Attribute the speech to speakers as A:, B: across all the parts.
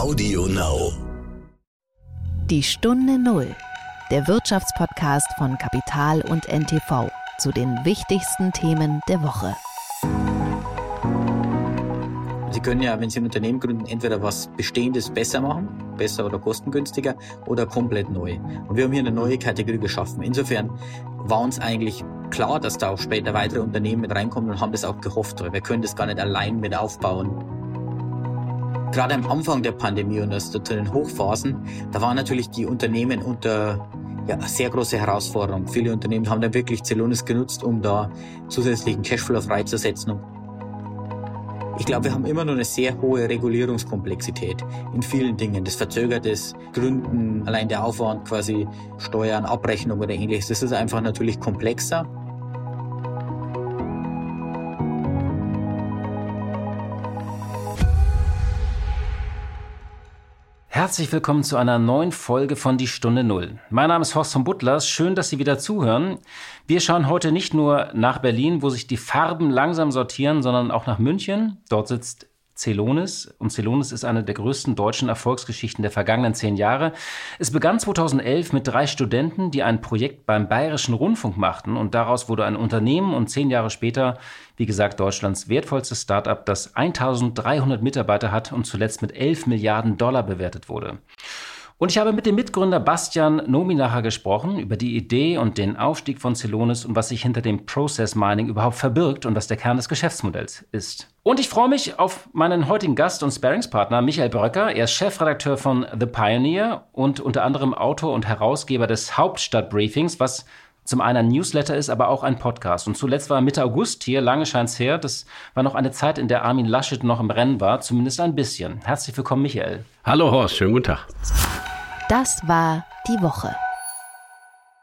A: Audio Now.
B: Die Stunde Null, der Wirtschaftspodcast von Kapital und NTV zu den wichtigsten Themen der Woche.
C: Sie können ja, wenn Sie ein Unternehmen gründen, entweder was Bestehendes besser machen, besser oder kostengünstiger, oder komplett neu. Und wir haben hier eine neue Kategorie geschaffen. Insofern war uns eigentlich klar, dass da auch später weitere Unternehmen mit reinkommen und haben das auch gehofft, weil wir können das gar nicht allein mit aufbauen. Gerade am Anfang der Pandemie und zu den Hochphasen, da waren natürlich die Unternehmen unter ja, sehr große Herausforderung. Viele Unternehmen haben da wirklich Zelonis genutzt, um da zusätzlichen Cashflow freizusetzen. Ich glaube, wir haben immer noch eine sehr hohe Regulierungskomplexität in vielen Dingen. Das verzögert das Gründen, allein der Aufwand, quasi Steuern, Abrechnung oder ähnliches. Das ist einfach natürlich komplexer.
D: Herzlich willkommen zu einer neuen Folge von Die Stunde Null. Mein Name ist Horst von Butlers. Schön, dass Sie wieder zuhören. Wir schauen heute nicht nur nach Berlin, wo sich die Farben langsam sortieren, sondern auch nach München. Dort sitzt Celonis. Und Celonis ist eine der größten deutschen Erfolgsgeschichten der vergangenen zehn Jahre. Es begann 2011 mit drei Studenten, die ein Projekt beim Bayerischen Rundfunk machten. Und daraus wurde ein Unternehmen und zehn Jahre später, wie gesagt, Deutschlands wertvollstes Startup, das 1300 Mitarbeiter hat und zuletzt mit 11 Milliarden Dollar bewertet wurde. Und ich habe mit dem Mitgründer Bastian Nominacher gesprochen über die Idee und den Aufstieg von Celonis und was sich hinter dem Process Mining überhaupt verbirgt und was der Kern des Geschäftsmodells ist. Und ich freue mich auf meinen heutigen Gast und Sparingspartner Michael Bröcker. Er ist Chefredakteur von The Pioneer und unter anderem Autor und Herausgeber des Hauptstadtbriefings, was zum einen ein Newsletter ist, aber auch ein Podcast. Und zuletzt war Mitte August hier, lange scheint's her. Das war noch eine Zeit, in der Armin Laschet noch im Rennen war, zumindest ein bisschen. Herzlich willkommen, Michael.
E: Hallo Horst, schönen guten Tag.
B: Das war die Woche.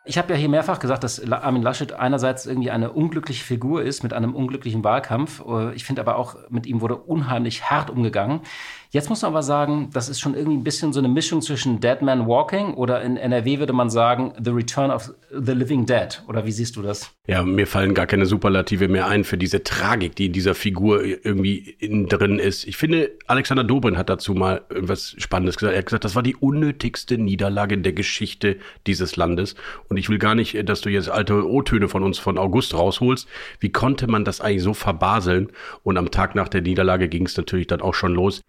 D: Ich habe ja hier mehrfach gesagt, dass Armin Laschet einerseits irgendwie eine unglückliche Figur ist mit einem unglücklichen Wahlkampf. Ich finde aber auch, mit ihm wurde unheimlich hart umgegangen. Jetzt muss man aber sagen, das ist schon irgendwie ein bisschen so eine Mischung zwischen Dead Man Walking oder in NRW würde man sagen The Return of the Living Dead. Oder wie siehst du das?
E: Ja, mir fallen gar keine Superlative mehr ein für diese Tragik, die in dieser Figur irgendwie innen drin ist. Ich finde, Alexander Dobrin hat dazu mal irgendwas Spannendes gesagt. Er hat gesagt, das war die unnötigste Niederlage in der Geschichte dieses Landes. Und ich will gar nicht, dass du jetzt alte O-Töne von uns von August rausholst. Wie konnte man das eigentlich so verbaseln? Und am Tag nach der Niederlage ging es natürlich dann auch schon los.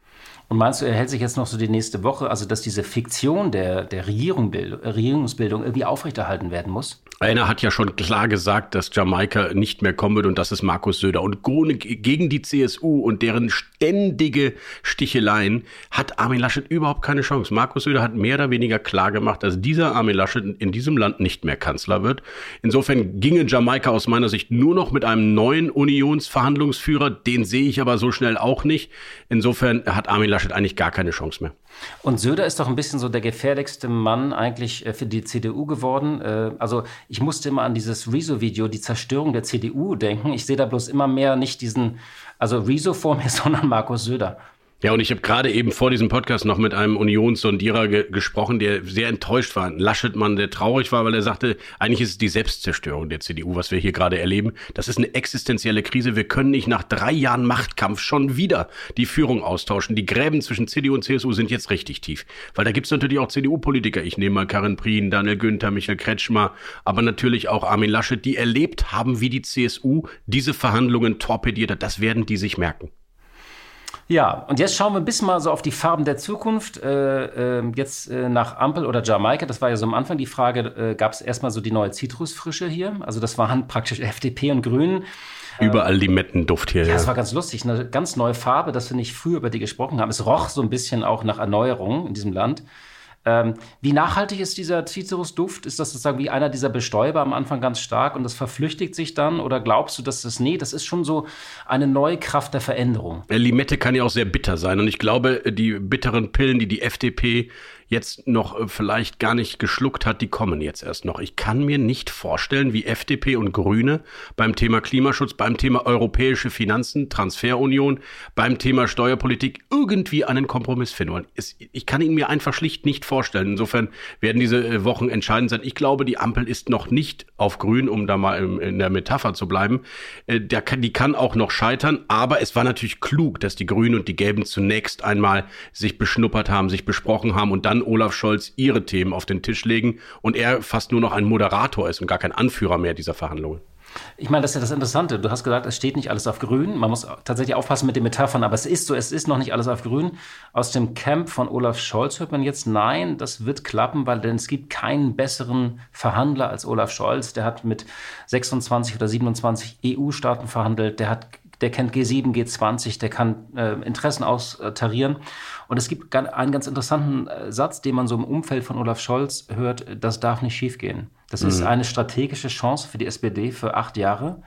D: Und meinst du, er hält sich jetzt noch so die nächste Woche, also dass diese Fiktion der, der Regierung, Regierungsbildung irgendwie aufrechterhalten werden muss?
E: Einer hat ja schon klar gesagt, dass Jamaika nicht mehr kommen wird und das ist Markus Söder. Und gegen die CSU und deren ständige Sticheleien hat Armin Laschet überhaupt keine Chance. Markus Söder hat mehr oder weniger klar gemacht, dass dieser Armin Laschet in diesem Land nicht mehr Kanzler wird. Insofern ginge Jamaika aus meiner Sicht nur noch mit einem neuen Unionsverhandlungsführer. Den sehe ich aber so schnell auch nicht. Insofern hat Armin Laschet eigentlich gar keine Chance mehr.
D: Und Söder ist doch ein bisschen so der gefährlichste Mann eigentlich äh, für die CDU geworden. Äh, also ich musste immer an dieses Rezo-Video, die Zerstörung der CDU denken. Ich sehe da bloß immer mehr nicht diesen, also Rezo vor mir, sondern Markus Söder.
E: Ja, und ich habe gerade eben vor diesem Podcast noch mit einem Unionssondierer ge gesprochen, der sehr enttäuscht war. Ein Laschetmann, der traurig war, weil er sagte, eigentlich ist es die Selbstzerstörung der CDU, was wir hier gerade erleben. Das ist eine existenzielle Krise. Wir können nicht nach drei Jahren Machtkampf schon wieder die Führung austauschen. Die Gräben zwischen CDU und CSU sind jetzt richtig tief. Weil da gibt's natürlich auch CDU-Politiker. Ich nehme mal Karin Prien, Daniel Günther, Michael Kretschmer, aber natürlich auch Armin Laschet, die erlebt haben, wie die CSU diese Verhandlungen torpediert hat. Das werden die sich merken.
D: Ja, und jetzt schauen wir ein bisschen mal so auf die Farben der Zukunft. Äh, äh, jetzt äh, nach Ampel oder Jamaika, das war ja so am Anfang die Frage, äh, gab es erstmal so die neue Zitrusfrische hier? Also das waren praktisch FDP und Grünen.
E: Überall Limettenduft hier.
D: Ja, es war ganz lustig. Eine ganz neue Farbe, dass wir nicht früher über die gesprochen haben. Es roch so ein bisschen auch nach Erneuerung in diesem Land. Ähm, wie nachhaltig ist dieser Citrusduft? Ist das sozusagen wie einer dieser Bestäuber am Anfang ganz stark und das verflüchtigt sich dann? Oder glaubst du, dass das, nee, das ist schon so eine neue Kraft der Veränderung?
E: Limette kann ja auch sehr bitter sein und ich glaube, die bitteren Pillen, die die FDP jetzt noch äh, vielleicht gar nicht geschluckt hat, die kommen jetzt erst noch. Ich kann mir nicht vorstellen, wie FDP und Grüne beim Thema Klimaschutz, beim Thema europäische Finanzen, Transferunion, beim Thema Steuerpolitik irgendwie einen Kompromiss finden wollen. Ich kann ihn mir einfach schlicht nicht vorstellen. Insofern werden diese äh, Wochen entscheidend sein. Ich glaube, die Ampel ist noch nicht auf grün, um da mal in der Metapher zu bleiben. Äh, die kann auch noch scheitern, aber es war natürlich klug, dass die Grünen und die Gelben zunächst einmal sich beschnuppert haben, sich besprochen haben und dann Olaf Scholz ihre Themen auf den Tisch legen und er fast nur noch ein Moderator ist und gar kein Anführer mehr dieser Verhandlungen.
D: Ich meine, das ist ja das Interessante. Du hast gesagt, es steht nicht alles auf grün. Man muss tatsächlich aufpassen mit den Metaphern, aber es ist so, es ist noch nicht alles auf grün. Aus dem Camp von Olaf Scholz hört man jetzt, nein, das wird klappen, weil denn es gibt keinen besseren Verhandler als Olaf Scholz. Der hat mit 26 oder 27 EU-Staaten verhandelt. Der hat der kennt G7, G20, der kann äh, Interessen austarieren. Und es gibt einen ganz interessanten äh, Satz, den man so im Umfeld von Olaf Scholz hört, das darf nicht schiefgehen. Das mhm. ist eine strategische Chance für die SPD für acht Jahre,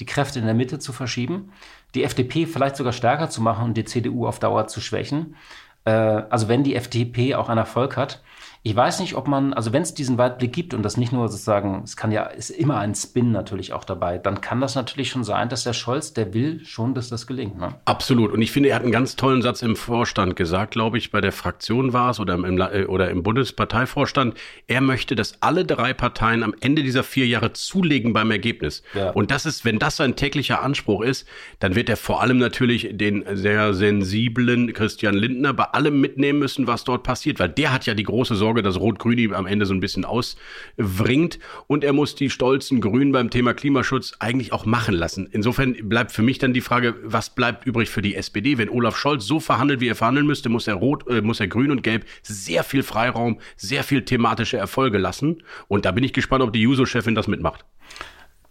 D: die Kräfte in der Mitte zu verschieben, die FDP vielleicht sogar stärker zu machen und die CDU auf Dauer zu schwächen. Äh, also wenn die FDP auch einen Erfolg hat, ich weiß nicht, ob man, also wenn es diesen Weitblick gibt und das nicht nur sozusagen, es kann ja, ist immer ein Spin natürlich auch dabei, dann kann das natürlich schon sein, dass der Scholz, der will schon, dass das gelingt. Ne?
E: Absolut. Und ich finde, er hat einen ganz tollen Satz im Vorstand gesagt, glaube ich, bei der Fraktion war es oder im, äh, oder im Bundesparteivorstand. Er möchte, dass alle drei Parteien am Ende dieser vier Jahre zulegen beim Ergebnis. Ja. Und das ist, wenn das sein täglicher Anspruch ist, dann wird er vor allem natürlich den sehr sensiblen Christian Lindner bei allem mitnehmen müssen, was dort passiert, weil der hat ja die große Sorge, Sorge, dass Rot-Grün am Ende so ein bisschen auswringt. Und er muss die stolzen Grünen beim Thema Klimaschutz eigentlich auch machen lassen. Insofern bleibt für mich dann die Frage, was bleibt übrig für die SPD? Wenn Olaf Scholz so verhandelt, wie er verhandeln müsste, muss er Rot, äh, muss er Grün und Gelb sehr viel Freiraum, sehr viel thematische Erfolge lassen. Und da bin ich gespannt, ob die Juso-Chefin das mitmacht.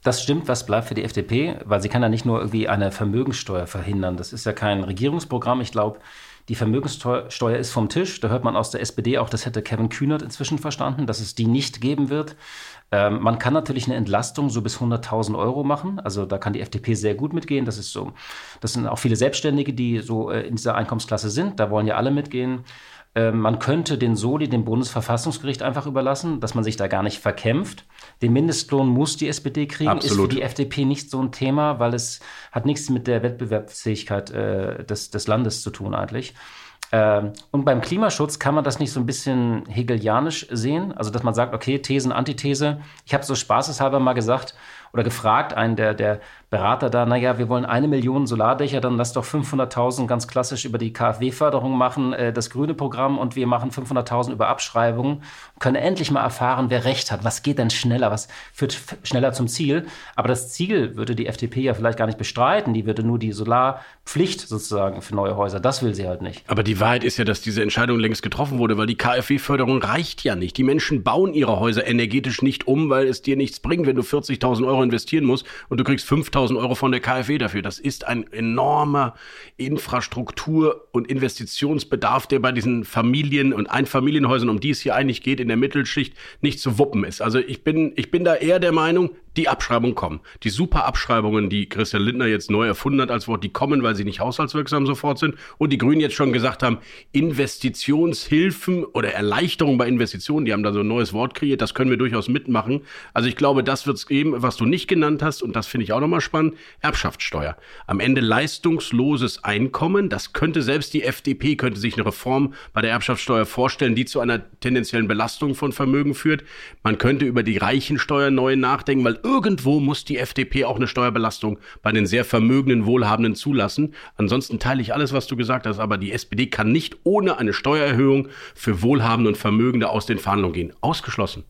D: Das stimmt, was bleibt für die FDP, weil sie kann ja nicht nur irgendwie eine Vermögenssteuer verhindern. Das ist ja kein Regierungsprogramm. Ich glaube, die Vermögenssteuer ist vom Tisch. Da hört man aus der SPD auch, das hätte Kevin Kühnert inzwischen verstanden, dass es die nicht geben wird. Ähm, man kann natürlich eine Entlastung so bis 100.000 Euro machen. Also da kann die FDP sehr gut mitgehen. Das ist so. Das sind auch viele Selbstständige, die so äh, in dieser Einkommensklasse sind. Da wollen ja alle mitgehen. Ähm, man könnte den Soli dem Bundesverfassungsgericht einfach überlassen, dass man sich da gar nicht verkämpft. Den Mindestlohn muss die SPD kriegen, Absolut. ist für die FDP nicht so ein Thema, weil es hat nichts mit der Wettbewerbsfähigkeit äh, des, des Landes zu tun eigentlich. Ähm, und beim Klimaschutz kann man das nicht so ein bisschen hegelianisch sehen, also dass man sagt, okay, Thesen, Antithese. Ich habe so spaßeshalber mal gesagt oder gefragt, einen der, der Berater da, naja, wir wollen eine Million Solardächer, dann lass doch 500.000 ganz klassisch über die KfW-Förderung machen, äh, das grüne Programm und wir machen 500.000 über Abschreibungen, können endlich mal erfahren, wer recht hat, was geht denn schneller, was führt schneller zum Ziel. Aber das Ziel würde die FDP ja vielleicht gar nicht bestreiten, die würde nur die Solarpflicht sozusagen für neue Häuser, das will sie halt nicht.
E: Aber die Wahrheit ist ja, dass diese Entscheidung längst getroffen wurde, weil die KfW-Förderung reicht ja nicht. Die Menschen bauen ihre Häuser energetisch nicht um, weil es dir nichts bringt, wenn du 40.000 Euro investieren musst und du kriegst 5.000 5000 Euro von der KfW dafür. Das ist ein enormer Infrastruktur- und Investitionsbedarf, der bei diesen Familien- und Einfamilienhäusern, um die es hier eigentlich geht, in der Mittelschicht nicht zu wuppen ist. Also ich bin, ich bin da eher der Meinung, die Abschreibungen kommen. Die super Abschreibungen, die Christian Lindner jetzt neu erfunden hat als Wort, die kommen, weil sie nicht haushaltswirksam sofort sind. Und die Grünen jetzt schon gesagt haben, Investitionshilfen oder Erleichterung bei Investitionen, die haben da so ein neues Wort kreiert, das können wir durchaus mitmachen. Also ich glaube, das wird es geben, was du nicht genannt hast, und das finde ich auch nochmal spannend, Erbschaftssteuer. Am Ende leistungsloses Einkommen, das könnte selbst die FDP, könnte sich eine Reform bei der Erbschaftssteuer vorstellen, die zu einer tendenziellen Belastung von Vermögen führt. Man könnte über die Reichensteuer neu nachdenken, weil irgendwo muss die FDP auch eine Steuerbelastung bei den sehr vermögenden, wohlhabenden zulassen. Ansonsten teile ich alles, was du gesagt hast, aber die SPD kann nicht ohne eine Steuererhöhung für Wohlhabende und Vermögende aus den Verhandlungen gehen. Ausgeschlossen.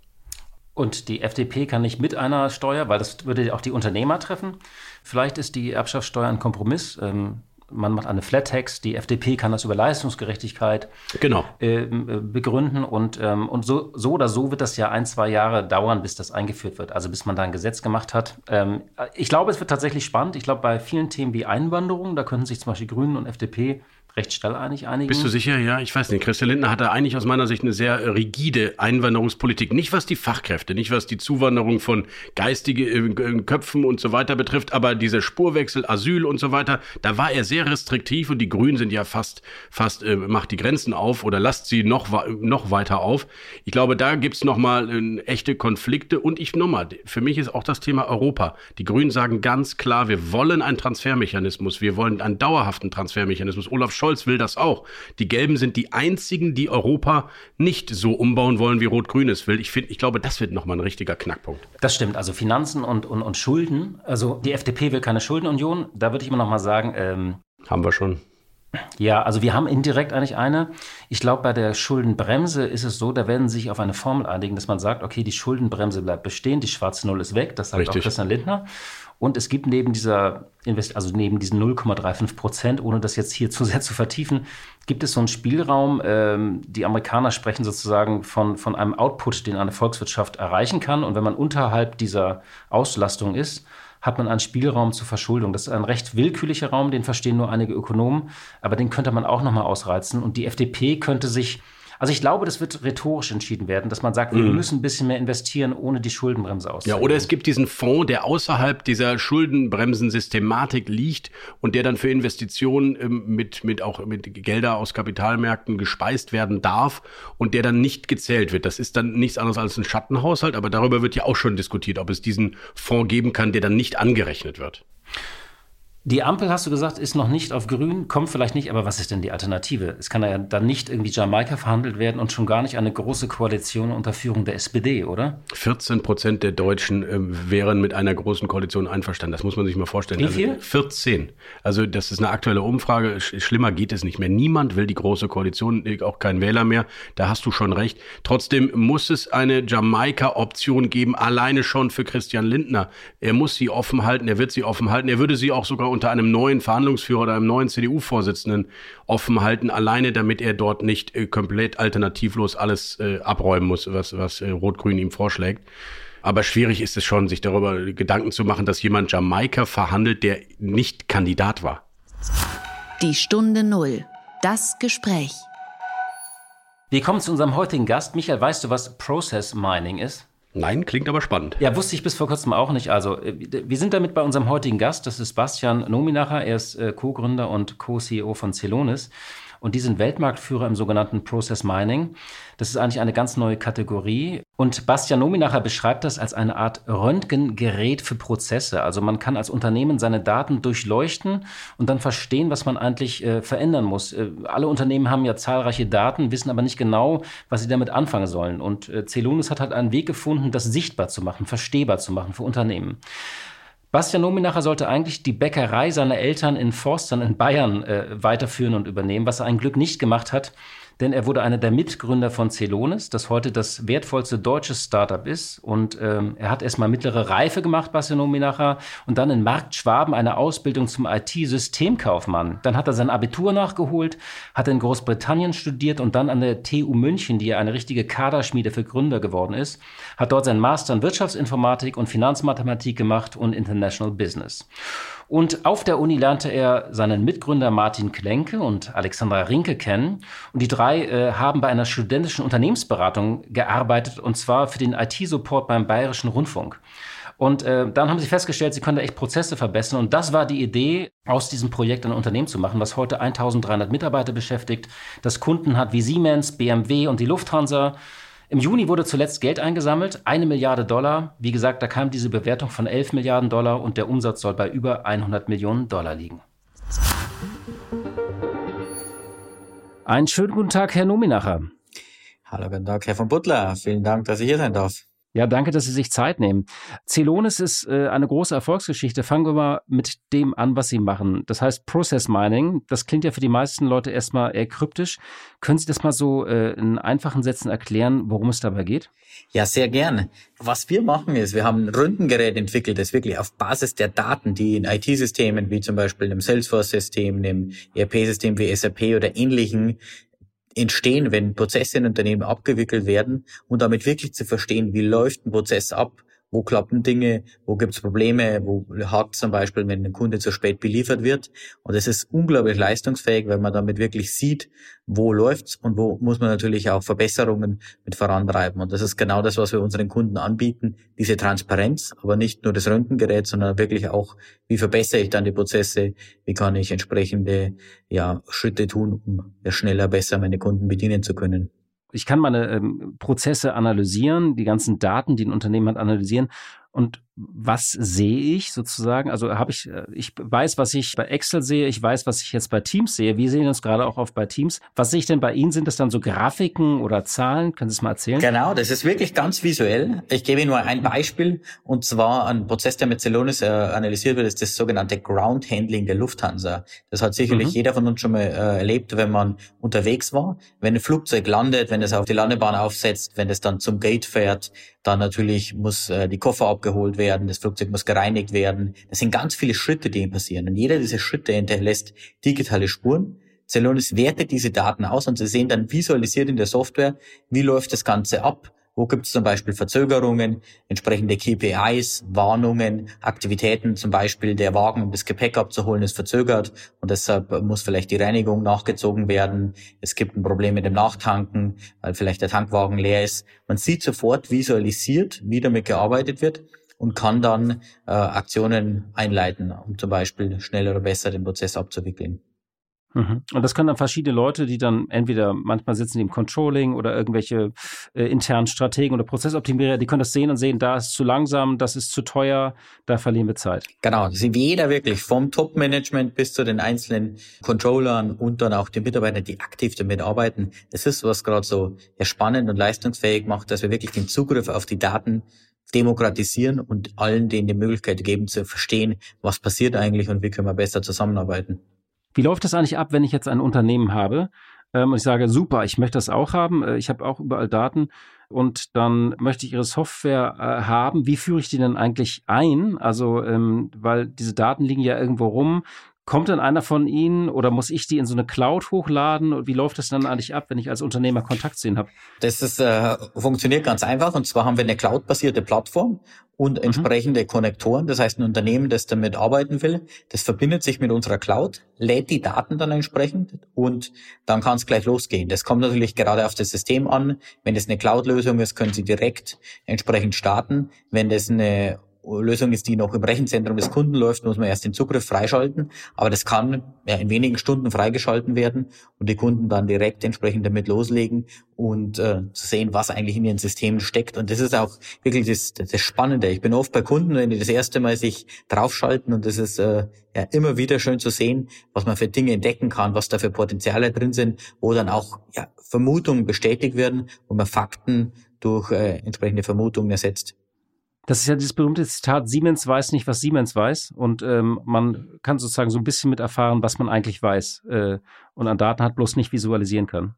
D: Und die FDP kann nicht mit einer Steuer, weil das würde auch die Unternehmer treffen. Vielleicht ist die Erbschaftssteuer ein Kompromiss. Ähm, man macht eine Flat Tax, die FDP kann das über Leistungsgerechtigkeit
E: genau.
D: äh, begründen und, ähm, und so, so oder so wird das ja ein, zwei Jahre dauern, bis das eingeführt wird, also bis man da ein Gesetz gemacht hat. Ähm, ich glaube, es wird tatsächlich spannend. Ich glaube, bei vielen Themen wie Einwanderung, da könnten sich zum Beispiel Grünen und FDP recht schnell einig einigen.
E: Bist du sicher? Ja, ich weiß nicht. Christian Lindner hatte eigentlich aus meiner Sicht eine sehr rigide Einwanderungspolitik. Nicht was die Fachkräfte, nicht was die Zuwanderung von geistigen äh, Köpfen und so weiter betrifft, aber diese Spurwechsel, Asyl und so weiter, da war er sehr restriktiv und die Grünen sind ja fast, fast äh, macht die Grenzen auf oder lasst sie noch, noch weiter auf. Ich glaube, da gibt's nochmal äh, echte Konflikte und ich nochmal, für mich ist auch das Thema Europa. Die Grünen sagen ganz klar, wir wollen einen Transfermechanismus, wir wollen einen dauerhaften Transfermechanismus. Olaf Scholz will das auch. Die Gelben sind die einzigen, die Europa nicht so umbauen wollen, wie Rot-Grün es will. Ich finde, ich glaube, das wird nochmal ein richtiger Knackpunkt.
D: Das stimmt. Also Finanzen und, und, und Schulden. Also die FDP will keine Schuldenunion. Da würde ich immer noch mal sagen, ähm,
E: haben wir schon.
D: Ja, also wir haben indirekt eigentlich eine. Ich glaube, bei der Schuldenbremse ist es so, da werden sie sich auf eine Formel einigen, dass man sagt, okay, die Schuldenbremse bleibt bestehen, die schwarze Null ist weg, das sagt Richtig. auch Christian Lindner. Und es gibt neben dieser Invest also neben diesen 0,35 Prozent, ohne das jetzt hier zu sehr zu vertiefen, gibt es so einen Spielraum. Ähm, die Amerikaner sprechen sozusagen von, von einem Output, den eine Volkswirtschaft erreichen kann. Und wenn man unterhalb dieser Auslastung ist, hat man einen Spielraum zur Verschuldung. Das ist ein recht willkürlicher Raum, den verstehen nur einige Ökonomen, aber den könnte man auch nochmal ausreizen. Und die FDP könnte sich also ich glaube, das wird rhetorisch entschieden werden, dass man sagt, wir mhm. müssen ein bisschen mehr investieren, ohne die Schuldenbremse auszuhöhlen.
E: Ja, oder es gibt diesen Fonds, der außerhalb dieser Schuldenbremsensystematik liegt und der dann für Investitionen ähm, mit, mit auch mit Gelder aus Kapitalmärkten gespeist werden darf und der dann nicht gezählt wird. Das ist dann nichts anderes als ein Schattenhaushalt, aber darüber wird ja auch schon diskutiert, ob es diesen Fonds geben kann, der dann nicht angerechnet wird.
D: Die Ampel, hast du gesagt, ist noch nicht auf grün, kommt vielleicht nicht, aber was ist denn die Alternative? Es kann ja dann nicht irgendwie Jamaika verhandelt werden und schon gar nicht eine große Koalition unter Führung der SPD, oder?
E: 14 Prozent der Deutschen äh, wären mit einer großen Koalition einverstanden. Das muss man sich mal vorstellen.
D: Wie viel?
E: Also 14. Also das ist eine aktuelle Umfrage. Schlimmer geht es nicht mehr. Niemand will die große Koalition, auch kein Wähler mehr. Da hast du schon recht. Trotzdem muss es eine Jamaika-Option geben, alleine schon für Christian Lindner. Er muss sie offen halten, er wird sie offen halten. Er würde sie auch sogar unter einem neuen Verhandlungsführer oder einem neuen CDU-Vorsitzenden offen halten, alleine damit er dort nicht äh, komplett alternativlos alles äh, abräumen muss, was, was äh, Rot-Grün ihm vorschlägt. Aber schwierig ist es schon, sich darüber Gedanken zu machen, dass jemand Jamaika verhandelt, der nicht Kandidat war.
B: Die Stunde Null. Das Gespräch.
D: Wir kommen zu unserem heutigen Gast. Michael, weißt du, was Process Mining ist?
E: Nein, klingt aber spannend.
D: Ja, wusste ich bis vor kurzem auch nicht. Also, äh, wir sind damit bei unserem heutigen Gast. Das ist Bastian Nominacher. Er ist äh, Co-Gründer und Co-CEO von Celonis und die sind Weltmarktführer im sogenannten Process Mining. Das ist eigentlich eine ganz neue Kategorie. Und Bastian Nominacher beschreibt das als eine Art Röntgengerät für Prozesse. Also man kann als Unternehmen seine Daten durchleuchten und dann verstehen, was man eigentlich äh, verändern muss. Äh, alle Unternehmen haben ja zahlreiche Daten, wissen aber nicht genau, was sie damit anfangen sollen. Und äh, Celonis hat halt einen Weg gefunden, das sichtbar zu machen, verstehbar zu machen für Unternehmen. Bastian Nominacher sollte eigentlich die Bäckerei seiner Eltern in Forstern in Bayern äh, weiterführen und übernehmen, was er ein Glück nicht gemacht hat, denn er wurde einer der Mitgründer von Celonis, das heute das wertvollste deutsche Startup ist. Und ähm, er hat erstmal mittlere Reife gemacht, Bastian Minacher, und dann in Markt Schwaben eine Ausbildung zum IT-Systemkaufmann. Dann hat er sein Abitur nachgeholt, hat in Großbritannien studiert und dann an der TU München, die ja eine richtige Kaderschmiede für Gründer geworden ist, hat dort seinen Master in Wirtschaftsinformatik und Finanzmathematik gemacht und International Business. Und auf der Uni lernte er seinen Mitgründer Martin Klenke und Alexandra Rinke kennen. Und die drei äh, haben bei einer studentischen Unternehmensberatung gearbeitet, und zwar für den IT-Support beim Bayerischen Rundfunk. Und äh, dann haben sie festgestellt, sie können da echt Prozesse verbessern. Und das war die Idee, aus diesem Projekt ein Unternehmen zu machen, was heute 1300 Mitarbeiter beschäftigt, das Kunden hat wie Siemens, BMW und die Lufthansa. Im Juni wurde zuletzt Geld eingesammelt, eine Milliarde Dollar. Wie gesagt, da kam diese Bewertung von 11 Milliarden Dollar und der Umsatz soll bei über 100 Millionen Dollar liegen. Einen schönen guten Tag, Herr Nominacher.
C: Hallo, guten Tag, Herr von Butler. Vielen Dank, dass ich hier sein darf.
D: Ja, danke, dass Sie sich Zeit nehmen. Celonis ist äh, eine große Erfolgsgeschichte. Fangen wir mal mit dem an, was Sie machen. Das heißt Process Mining. Das klingt ja für die meisten Leute erstmal eher kryptisch. Können Sie das mal so äh, in einfachen Sätzen erklären, worum es dabei geht?
C: Ja, sehr gerne. Was wir machen ist, wir haben ein Röntgengerät entwickelt, das wirklich auf Basis der Daten, die in IT-Systemen wie zum Beispiel einem Salesforce-System, einem ERP-System wie SAP oder ähnlichen entstehen, wenn Prozesse in Unternehmen abgewickelt werden und damit wirklich zu verstehen, wie läuft ein Prozess ab, wo klappen Dinge, wo gibt's Probleme, wo hakt zum Beispiel, wenn ein Kunde zu spät beliefert wird. Und es ist unglaublich leistungsfähig, weil man damit wirklich sieht, wo läuft's und wo muss man natürlich auch Verbesserungen mit vorantreiben. Und das ist genau das, was wir unseren Kunden anbieten, diese Transparenz, aber nicht nur das Röntgengerät, sondern wirklich auch, wie verbessere ich dann die Prozesse, wie kann ich entsprechende ja, Schritte tun, um schneller, besser meine Kunden bedienen zu können
D: ich kann meine ähm, Prozesse analysieren, die ganzen Daten, die ein Unternehmen hat, analysieren und was sehe ich sozusagen? Also habe ich, äh, ich weiß, was ich bei Excel sehe, ich weiß, was ich jetzt bei Teams sehe. Wir sehen uns gerade auch auf bei Teams. Was sehe ich denn bei Ihnen? Sind das dann so Grafiken oder Zahlen? Können Sie es mal erzählen?
C: Genau, das ist wirklich ganz visuell. Ich gebe Ihnen nur ein Beispiel und zwar ein Prozess, der mit Celonis äh, analysiert wird, ist das sogenannte Ground Handling der Lufthansa. Das hat sicherlich mhm. jeder von uns schon mal äh, erlebt, wenn man unterwegs war. Wenn ein Flugzeug landet, wenn es auf die Landebahn aufsetzt, wenn es dann zum Gate fährt, dann natürlich muss äh, die Koffer abgeholt werden, das Flugzeug muss gereinigt werden. Das sind ganz viele Schritte, die passieren. Und jeder dieser Schritte hinterlässt digitale Spuren. Celonis wertet diese Daten aus und Sie sehen dann visualisiert in der Software, wie läuft das Ganze ab wo gibt es zum Beispiel Verzögerungen, entsprechende KPIs, Warnungen, Aktivitäten, zum Beispiel der Wagen, um das Gepäck abzuholen, ist verzögert und deshalb muss vielleicht die Reinigung nachgezogen werden. Es gibt ein Problem mit dem Nachtanken, weil vielleicht der Tankwagen leer ist. Man sieht sofort visualisiert, wie damit gearbeitet wird und kann dann äh, Aktionen einleiten, um zum Beispiel schneller oder besser den Prozess abzuwickeln.
D: Mhm. Und das können dann verschiedene Leute, die dann entweder manchmal sitzen im Controlling oder irgendwelche äh, internen Strategen oder Prozessoptimierer, die können das sehen und sehen, da ist zu langsam, das ist zu teuer, da verlieren wir Zeit.
C: Genau, jeder wirklich vom Top-Management bis zu den einzelnen Controllern und dann auch den Mitarbeitern, die aktiv damit arbeiten. Das ist, was gerade so spannend und leistungsfähig macht, dass wir wirklich den Zugriff auf die Daten demokratisieren und allen denen die Möglichkeit geben zu verstehen, was passiert eigentlich und wie können wir besser zusammenarbeiten.
D: Wie läuft das eigentlich ab, wenn ich jetzt ein Unternehmen habe ähm, und ich sage, super, ich möchte das auch haben, äh, ich habe auch überall Daten und dann möchte ich Ihre Software äh, haben. Wie führe ich die denn eigentlich ein? Also, ähm, weil diese Daten liegen ja irgendwo rum. Kommt dann einer von Ihnen oder muss ich die in so eine Cloud hochladen? Und wie läuft das dann eigentlich ab, wenn ich als Unternehmer Kontakt zu Ihnen habe?
C: Das ist, äh, funktioniert ganz einfach. Und zwar haben wir eine cloudbasierte Plattform und mhm. entsprechende mhm. Konnektoren. Das heißt, ein Unternehmen, das damit arbeiten will, das verbindet sich mit unserer Cloud, lädt die Daten dann entsprechend und dann kann es gleich losgehen. Das kommt natürlich gerade auf das System an. Wenn es eine Cloud-Lösung ist, können Sie direkt entsprechend starten. Wenn das eine Lösung ist, die noch im Rechenzentrum des Kunden läuft, muss man erst den Zugriff freischalten. Aber das kann ja, in wenigen Stunden freigeschalten werden und die Kunden dann direkt entsprechend damit loslegen und äh, zu sehen, was eigentlich in ihren Systemen steckt. Und das ist auch wirklich das, das Spannende. Ich bin oft bei Kunden, wenn die das erste Mal sich draufschalten und das ist äh, ja immer wieder schön zu sehen, was man für Dinge entdecken kann, was da für Potenziale drin sind, wo dann auch ja, Vermutungen bestätigt werden, wo man Fakten durch äh, entsprechende Vermutungen ersetzt.
D: Das ist ja dieses berühmte Zitat, Siemens weiß nicht, was Siemens weiß. Und ähm, man kann sozusagen so ein bisschen mit erfahren, was man eigentlich weiß äh, und an Daten hat, bloß nicht visualisieren kann.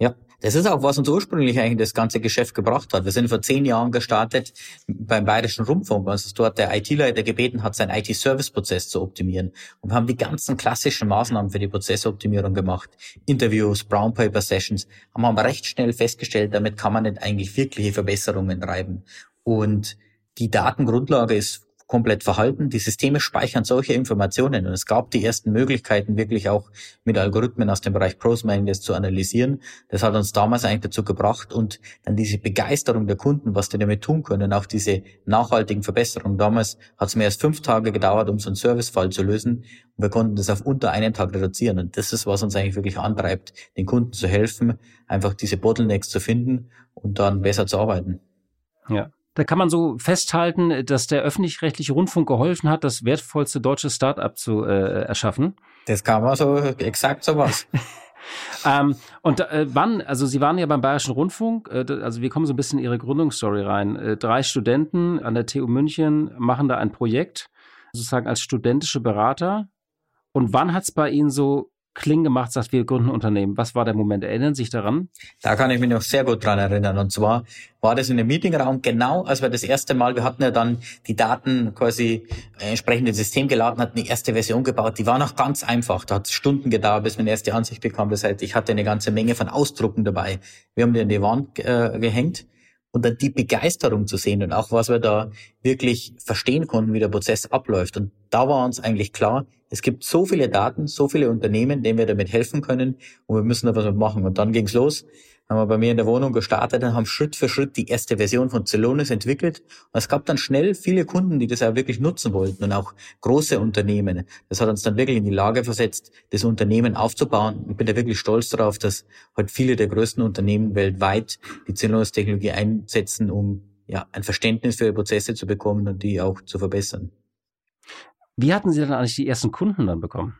C: Ja, das ist auch, was uns ursprünglich eigentlich das ganze Geschäft gebracht hat. Wir sind vor zehn Jahren gestartet beim Bayerischen Rundfunk, als dort der IT-Leiter gebeten hat, seinen IT-Service-Prozess zu optimieren. Und wir haben die ganzen klassischen Maßnahmen für die Prozessoptimierung gemacht. Interviews, Brown Paper Sessions, haben wir recht schnell festgestellt, damit kann man nicht eigentlich wirkliche Verbesserungen treiben. Und die Datengrundlage ist komplett verhalten. Die Systeme speichern solche Informationen und es gab die ersten Möglichkeiten, wirklich auch mit Algorithmen aus dem Bereich Prosmining das zu analysieren. Das hat uns damals eigentlich dazu gebracht und dann diese Begeisterung der Kunden, was die damit tun können, auch diese nachhaltigen Verbesserungen. Damals hat es mehr als fünf Tage gedauert, um so einen Servicefall zu lösen und wir konnten das auf unter einen Tag reduzieren und das ist, was uns eigentlich wirklich antreibt, den Kunden zu helfen, einfach diese Bottlenecks zu finden und dann besser zu arbeiten.
D: Ja, da kann man so festhalten, dass der öffentlich-rechtliche Rundfunk geholfen hat, das wertvollste deutsche Start-up zu äh, erschaffen.
C: Das kann man so exakt so was.
D: ähm, und äh, wann, also Sie waren ja beim Bayerischen Rundfunk, äh, also wir kommen so ein bisschen in Ihre Gründungsstory rein. Äh, drei Studenten an der TU München machen da ein Projekt, sozusagen als studentische Berater. Und wann hat es bei Ihnen so Kling gemacht, sagt, wir gründen Unternehmen. Was war der Moment? Erinnern Sie sich daran?
C: Da kann ich mich noch sehr gut dran erinnern. Und zwar war das in einem Meetingraum genau, als wir das erste Mal, wir hatten ja dann die Daten quasi entsprechend ins System geladen, hatten die erste Version gebaut. Die war noch ganz einfach. Da hat es Stunden gedauert, bis man erste Ansicht bekam. Das heißt, ich hatte eine ganze Menge von Ausdrucken dabei. Wir haben die an die Wand äh, gehängt und dann die Begeisterung zu sehen und auch was wir da wirklich verstehen konnten, wie der Prozess abläuft. Und da war uns eigentlich klar, es gibt so viele Daten, so viele Unternehmen, denen wir damit helfen können und wir müssen da was machen. Und dann ging's los haben wir bei mir in der Wohnung gestartet und haben Schritt für Schritt die erste Version von Celonis entwickelt. Und es gab dann schnell viele Kunden, die das auch wirklich nutzen wollten und auch große Unternehmen. Das hat uns dann wirklich in die Lage versetzt, das Unternehmen aufzubauen. Ich bin da wirklich stolz darauf, dass heute viele der größten Unternehmen weltweit die Celonis-Technologie einsetzen, um ja, ein Verständnis für ihre Prozesse zu bekommen und die auch zu verbessern.
D: Wie hatten Sie dann eigentlich die ersten Kunden dann bekommen?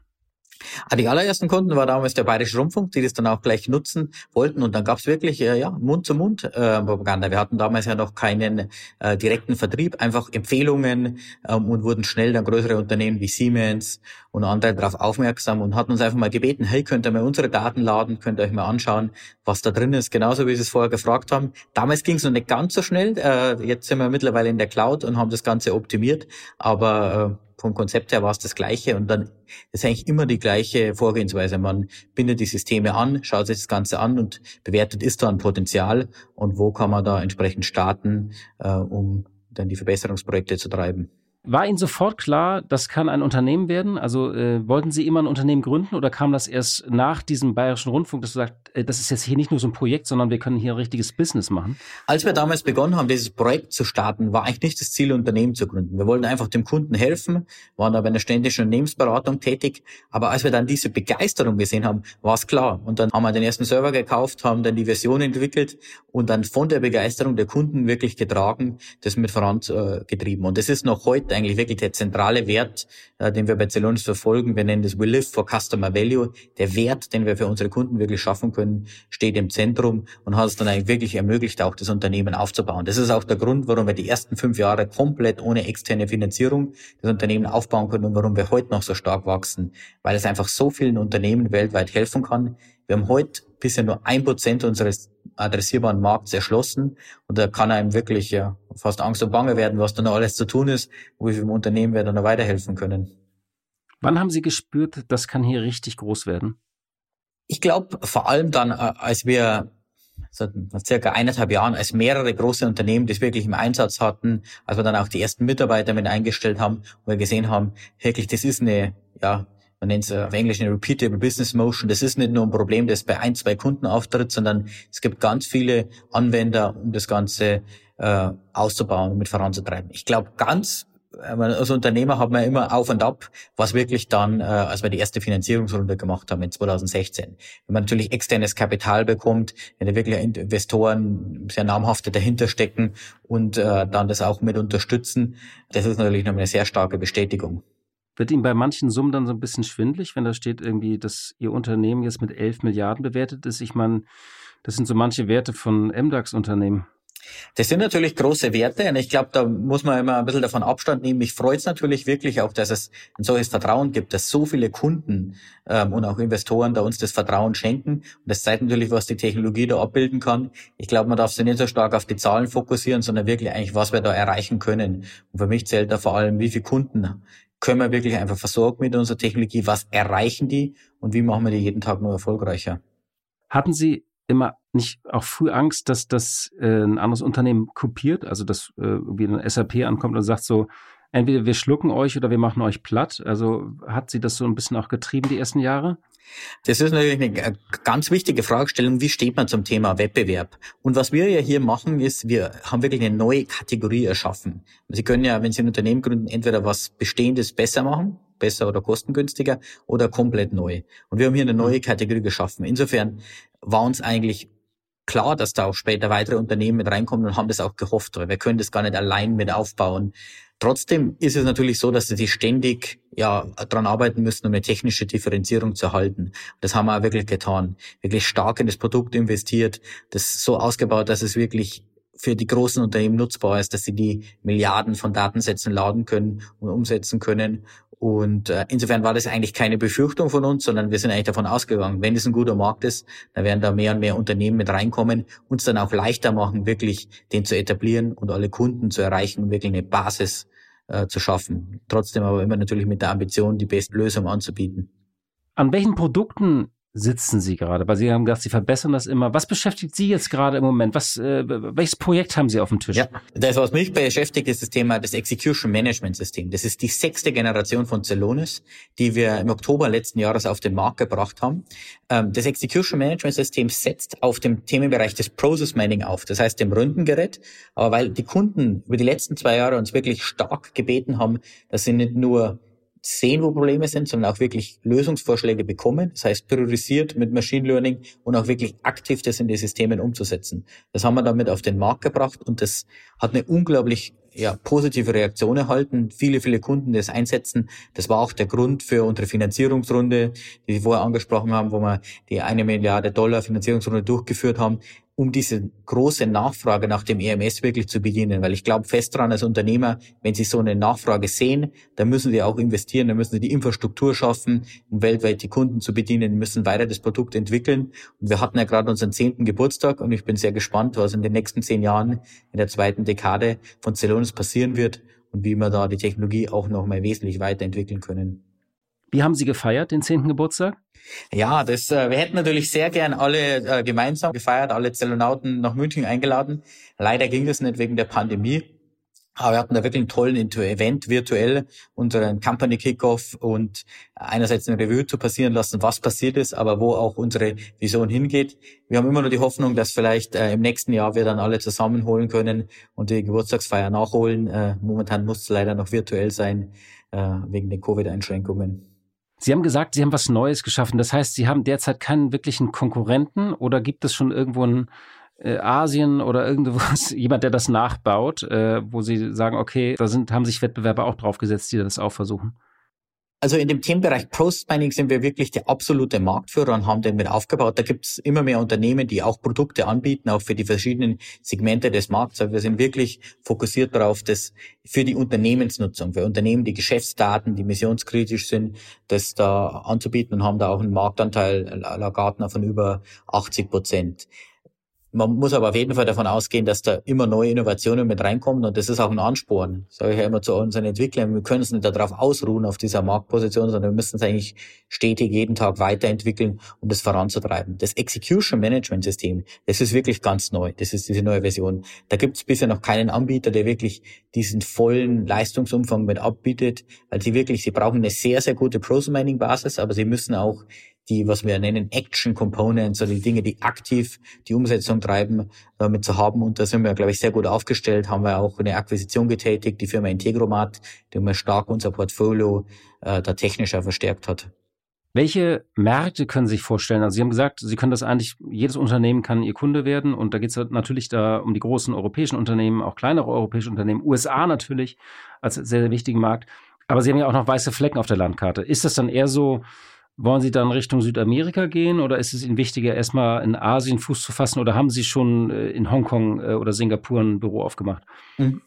C: Ah, die allerersten Kunden war damals der Bayerische Rundfunk, die das dann auch gleich nutzen wollten. Und dann gab es wirklich äh, ja, Mund-zu-Mund-Propaganda. Äh, Wir hatten damals ja noch keinen äh, direkten Vertrieb, einfach Empfehlungen ähm, und wurden schnell dann größere Unternehmen wie Siemens und andere darauf aufmerksam und hatten uns einfach mal gebeten, hey, könnt ihr mal unsere Daten laden, könnt ihr euch mal anschauen, was da drin ist, genauso wie Sie es vorher gefragt haben. Damals ging es noch nicht ganz so schnell. Äh, jetzt sind wir mittlerweile in der Cloud und haben das Ganze optimiert. Aber äh, vom Konzept her war es das Gleiche und dann ist eigentlich immer die gleiche Vorgehensweise. Man bindet die Systeme an, schaut sich das Ganze an und bewertet, ist da ein Potenzial und wo kann man da entsprechend starten, äh, um dann die Verbesserungsprojekte zu treiben.
D: War Ihnen sofort klar, das kann ein Unternehmen werden? Also äh, wollten Sie immer ein Unternehmen gründen oder kam das erst nach diesem Bayerischen Rundfunk, dass du sagst, äh, das ist jetzt hier nicht nur so ein Projekt, sondern wir können hier ein richtiges Business machen?
C: Als wir damals begonnen haben, dieses Projekt zu starten, war eigentlich nicht das Ziel, ein Unternehmen zu gründen. Wir wollten einfach dem Kunden helfen, waren da bei einer ständischen Unternehmensberatung tätig. Aber als wir dann diese Begeisterung gesehen haben, war es klar. Und dann haben wir den ersten Server gekauft, haben dann die Version entwickelt und dann von der Begeisterung der Kunden wirklich getragen, das mit vorangetrieben. Und das ist noch heute eigentlich wirklich der zentrale Wert, äh, den wir bei Celonis verfolgen. Wir nennen das We Live for Customer Value. Der Wert, den wir für unsere Kunden wirklich schaffen können, steht im Zentrum und hat es dann eigentlich wirklich ermöglicht, auch das Unternehmen aufzubauen. Das ist auch der Grund, warum wir die ersten fünf Jahre komplett ohne externe Finanzierung das Unternehmen aufbauen können und warum wir heute noch so stark wachsen, weil es einfach so vielen Unternehmen weltweit helfen kann. Wir haben heute bisher nur ein Prozent unseres adressierbaren Markts erschlossen und da kann einem wirklich ja fast Angst und Bange werden, was da noch alles zu tun ist, wo wir im Unternehmen wir dann noch weiterhelfen können.
D: Wann haben Sie gespürt, das kann hier richtig groß werden?
C: Ich glaube vor allem dann, äh, als wir seit circa eineinhalb Jahren, als mehrere große Unternehmen das wirklich im Einsatz hatten, als wir dann auch die ersten Mitarbeiter mit eingestellt haben und wir gesehen haben, wirklich, das ist eine ja, man nennt es auf Englisch eine Repeatable Business Motion. Das ist nicht nur ein Problem, das bei ein, zwei Kunden auftritt, sondern es gibt ganz viele Anwender, um das Ganze äh, auszubauen und mit voranzutreiben. Ich glaube, ganz als Unternehmer hat man immer auf und ab, was wirklich dann, äh, als wir die erste Finanzierungsrunde gemacht haben in 2016. Wenn man natürlich externes Kapital bekommt, wenn da wirklich Investoren sehr namhafte dahinter stecken und äh, dann das auch mit unterstützen, das ist natürlich noch eine sehr starke Bestätigung.
D: Wird Ihnen bei manchen Summen dann so ein bisschen schwindlig, wenn da steht irgendwie, dass Ihr Unternehmen jetzt mit 11 Milliarden bewertet ist? Ich meine, das sind so manche Werte von MDAX-Unternehmen.
C: Das sind natürlich große Werte und ich glaube, da muss man immer ein bisschen davon Abstand nehmen. Mich freut es natürlich wirklich auch, dass es ein solches Vertrauen gibt, dass so viele Kunden ähm, und auch Investoren da uns das Vertrauen schenken. Und das zeigt natürlich, was die Technologie da abbilden kann. Ich glaube, man darf sich nicht so stark auf die Zahlen fokussieren, sondern wirklich eigentlich, was wir da erreichen können. Und für mich zählt da vor allem, wie viele Kunden können wir wirklich einfach versorgen mit unserer Technologie? Was erreichen die und wie machen wir die jeden Tag nur erfolgreicher?
D: Hatten Sie immer nicht auch früh Angst, dass das äh, ein anderes Unternehmen kopiert, also dass äh, irgendwie ein SAP ankommt und sagt so, entweder wir schlucken euch oder wir machen euch platt. Also hat sie das so ein bisschen auch getrieben die ersten Jahre?
C: Das ist natürlich eine ganz wichtige Fragestellung. Wie steht man zum Thema Wettbewerb? Und was wir ja hier machen, ist, wir haben wirklich eine neue Kategorie erschaffen. Sie können ja, wenn Sie ein Unternehmen gründen, entweder was Bestehendes besser machen, besser oder kostengünstiger, oder komplett neu. Und wir haben hier eine neue Kategorie geschaffen. Insofern war uns eigentlich klar, dass da auch später weitere Unternehmen mit reinkommen und haben das auch gehofft, weil wir können das gar nicht allein mit aufbauen. Trotzdem ist es natürlich so, dass sie ständig ja dran arbeiten müssen, um eine technische Differenzierung zu erhalten. Das haben wir auch wirklich getan. Wirklich stark in das Produkt investiert, das so ausgebaut, dass es wirklich für die großen Unternehmen nutzbar ist, dass sie die Milliarden von Datensätzen laden können und umsetzen können und äh, insofern war das eigentlich keine Befürchtung von uns, sondern wir sind eigentlich davon ausgegangen, wenn es ein guter Markt ist, dann werden da mehr und mehr Unternehmen mit reinkommen, uns dann auch leichter machen, wirklich den zu etablieren und alle Kunden zu erreichen und wirklich eine Basis äh, zu schaffen. Trotzdem aber immer natürlich mit der Ambition, die beste Lösung anzubieten.
D: An welchen Produkten sitzen Sie gerade? Weil Sie haben gesagt, Sie verbessern das immer. Was beschäftigt Sie jetzt gerade im Moment? Was, äh, welches Projekt haben Sie auf dem Tisch?
C: Ja, das, was mich beschäftigt, ist das Thema des Execution Management System. Das ist die sechste Generation von Celonis, die wir im Oktober letzten Jahres auf den Markt gebracht haben. Ähm, das Execution Management System setzt auf dem Themenbereich des Process Mining auf, das heißt dem Röntgengerät. Aber weil die Kunden über die letzten zwei Jahre uns wirklich stark gebeten haben, dass sie nicht nur sehen, wo Probleme sind, sondern auch wirklich Lösungsvorschläge bekommen. Das heißt, priorisiert mit Machine Learning und auch wirklich aktiv das in die Systemen umzusetzen. Das haben wir damit auf den Markt gebracht und das hat eine unglaublich ja, positive Reaktion erhalten. Viele, viele Kunden das einsetzen. Das war auch der Grund für unsere Finanzierungsrunde, die Sie vorher angesprochen haben, wo wir die eine Milliarde Dollar Finanzierungsrunde durchgeführt haben um diese große Nachfrage nach dem EMS wirklich zu bedienen. Weil ich glaube fest daran als Unternehmer, wenn Sie so eine Nachfrage sehen, dann müssen Sie auch investieren, dann müssen Sie die Infrastruktur schaffen, um weltweit die Kunden zu bedienen, müssen weiter das Produkt entwickeln. Und wir hatten ja gerade unseren zehnten Geburtstag und ich bin sehr gespannt, was in den nächsten zehn Jahren in der zweiten Dekade von Celonis passieren wird und wie wir da die Technologie auch noch mal wesentlich weiterentwickeln können.
D: Wie haben Sie gefeiert, den zehnten Geburtstag?
C: Ja, das, äh, wir hätten natürlich sehr gern alle äh, gemeinsam gefeiert, alle Zellonauten nach München eingeladen. Leider ging das nicht wegen der Pandemie. Aber wir hatten da wirklich einen tollen Event virtuell, unseren Company Kickoff und einerseits eine Review zu passieren lassen, was passiert ist, aber wo auch unsere Vision hingeht. Wir haben immer nur die Hoffnung, dass vielleicht äh, im nächsten Jahr wir dann alle zusammenholen können und die Geburtstagsfeier nachholen. Äh, momentan muss es leider noch virtuell sein, äh, wegen den Covid-Einschränkungen.
D: Sie haben gesagt, Sie haben was Neues geschaffen. Das heißt, Sie haben derzeit keinen wirklichen Konkurrenten oder gibt es schon irgendwo in äh, Asien oder irgendwas jemand, der das nachbaut, äh, wo Sie sagen, okay, da sind, haben sich Wettbewerber auch draufgesetzt, die das auch versuchen?
C: Also in dem Themenbereich Process Mining sind wir wirklich der absolute Marktführer und haben den mit aufgebaut. Da gibt es immer mehr Unternehmen, die auch Produkte anbieten, auch für die verschiedenen Segmente des Markts. Aber wir sind wirklich fokussiert darauf, dass für die Unternehmensnutzung, für Unternehmen, die Geschäftsdaten, die missionskritisch sind, das da anzubieten und haben da auch einen Marktanteil, La Gartner, von über 80 Prozent. Man muss aber auf jeden Fall davon ausgehen, dass da immer neue Innovationen mit reinkommen und das ist auch ein Ansporn. Sage ich ja immer zu unseren Entwicklern. Wir können uns nicht darauf ausruhen, auf dieser Marktposition, sondern wir müssen es eigentlich stetig jeden Tag weiterentwickeln, um das voranzutreiben. Das Execution Management System, das ist wirklich ganz neu. Das ist diese neue Version. Da gibt es bisher noch keinen Anbieter, der wirklich diesen vollen Leistungsumfang mit abbietet, weil sie wirklich, sie brauchen eine sehr, sehr gute Process Mining Basis, aber sie müssen auch die, was wir nennen, Action Components, also die Dinge, die aktiv die Umsetzung treiben, damit zu haben. Und da sind wir, glaube ich, sehr gut aufgestellt. Haben wir auch eine Akquisition getätigt, die Firma Integromat, die mir stark unser Portfolio äh, da technischer verstärkt hat.
D: Welche Märkte können Sie sich vorstellen? Also Sie haben gesagt, Sie können das eigentlich, jedes Unternehmen kann Ihr Kunde werden und da geht es natürlich da um die großen europäischen Unternehmen, auch kleinere europäische Unternehmen, USA natürlich als sehr, sehr wichtigen Markt. Aber Sie haben ja auch noch weiße Flecken auf der Landkarte. Ist das dann eher so, wollen Sie dann Richtung Südamerika gehen oder ist es Ihnen wichtiger, erstmal in Asien Fuß zu fassen oder haben Sie schon äh, in Hongkong äh, oder Singapur ein Büro aufgemacht?
C: Mhm.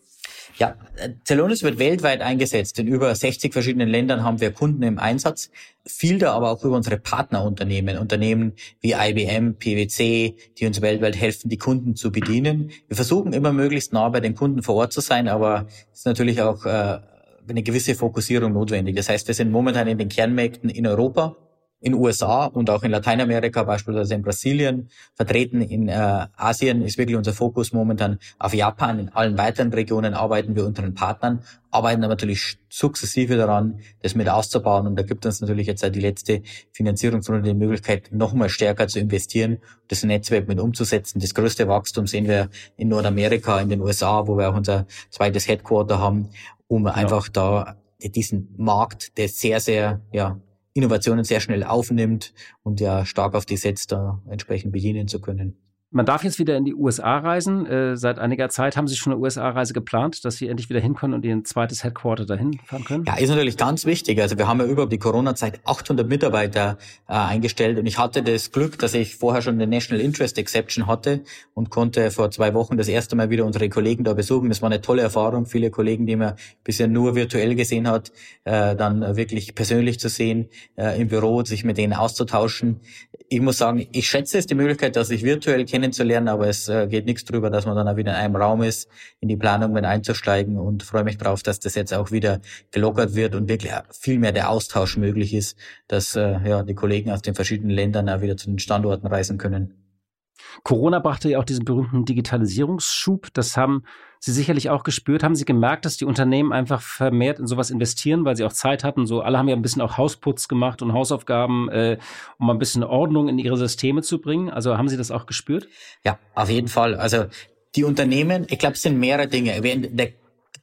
C: Ja, Celonis wird weltweit eingesetzt. In über 60 verschiedenen Ländern haben wir Kunden im Einsatz. Viel da aber auch über unsere Partnerunternehmen, Unternehmen wie IBM, PwC, die uns weltweit helfen, die Kunden zu bedienen. Wir versuchen immer möglichst nah bei den Kunden vor Ort zu sein, aber es ist natürlich auch äh, eine gewisse Fokussierung notwendig. Das heißt, wir sind momentan in den Kernmärkten in Europa, in USA und auch in Lateinamerika, beispielsweise in Brasilien, vertreten in äh, Asien ist wirklich unser Fokus momentan auf Japan. In allen weiteren Regionen arbeiten wir unter den Partnern, arbeiten aber natürlich sukzessive daran, das mit auszubauen. Und da gibt uns natürlich jetzt die letzte Finanzierungsrunde die Möglichkeit, nochmal stärker zu investieren, das Netzwerk mit umzusetzen. Das größte Wachstum sehen wir in Nordamerika, in den USA, wo wir auch unser zweites Headquarter haben um ja. einfach da diesen Markt, der sehr, sehr, ja, Innovationen sehr schnell aufnimmt und ja stark auf die setzt, da entsprechend bedienen zu können.
D: Man darf jetzt wieder in die USA reisen. Äh, seit einiger Zeit haben Sie schon eine USA-Reise geplant, dass Sie endlich wieder hin können und Ihr zweites Headquarter dahin fahren können?
C: Ja, ist natürlich ganz wichtig. Also wir haben ja über die Corona-Zeit 800 Mitarbeiter äh, eingestellt und ich hatte das Glück, dass ich vorher schon eine National Interest Exception hatte und konnte vor zwei Wochen das erste Mal wieder unsere Kollegen da besuchen. Das war eine tolle Erfahrung. Viele Kollegen, die man bisher nur virtuell gesehen hat, äh, dann wirklich persönlich zu sehen, äh, im Büro, sich mit denen auszutauschen. Ich muss sagen, ich schätze es die Möglichkeit, dass ich virtuell kenne kennenzulernen, aber es äh, geht nichts drüber, dass man dann auch wieder in einem Raum ist, in die Planung mit einzusteigen und freue mich drauf, dass das jetzt auch wieder gelockert wird und wirklich viel mehr der Austausch möglich ist, dass äh, ja die Kollegen aus den verschiedenen Ländern auch wieder zu den Standorten reisen können.
D: Corona brachte ja auch diesen berühmten Digitalisierungsschub. Das haben Sie sicherlich auch gespürt. Haben Sie gemerkt, dass die Unternehmen einfach vermehrt in sowas investieren, weil sie auch Zeit hatten? So alle haben ja ein bisschen auch Hausputz gemacht und Hausaufgaben, äh, um ein bisschen Ordnung in ihre Systeme zu bringen. Also haben Sie das auch gespürt?
C: Ja, auf jeden Fall. Also die Unternehmen, ich glaube, es sind mehrere Dinge.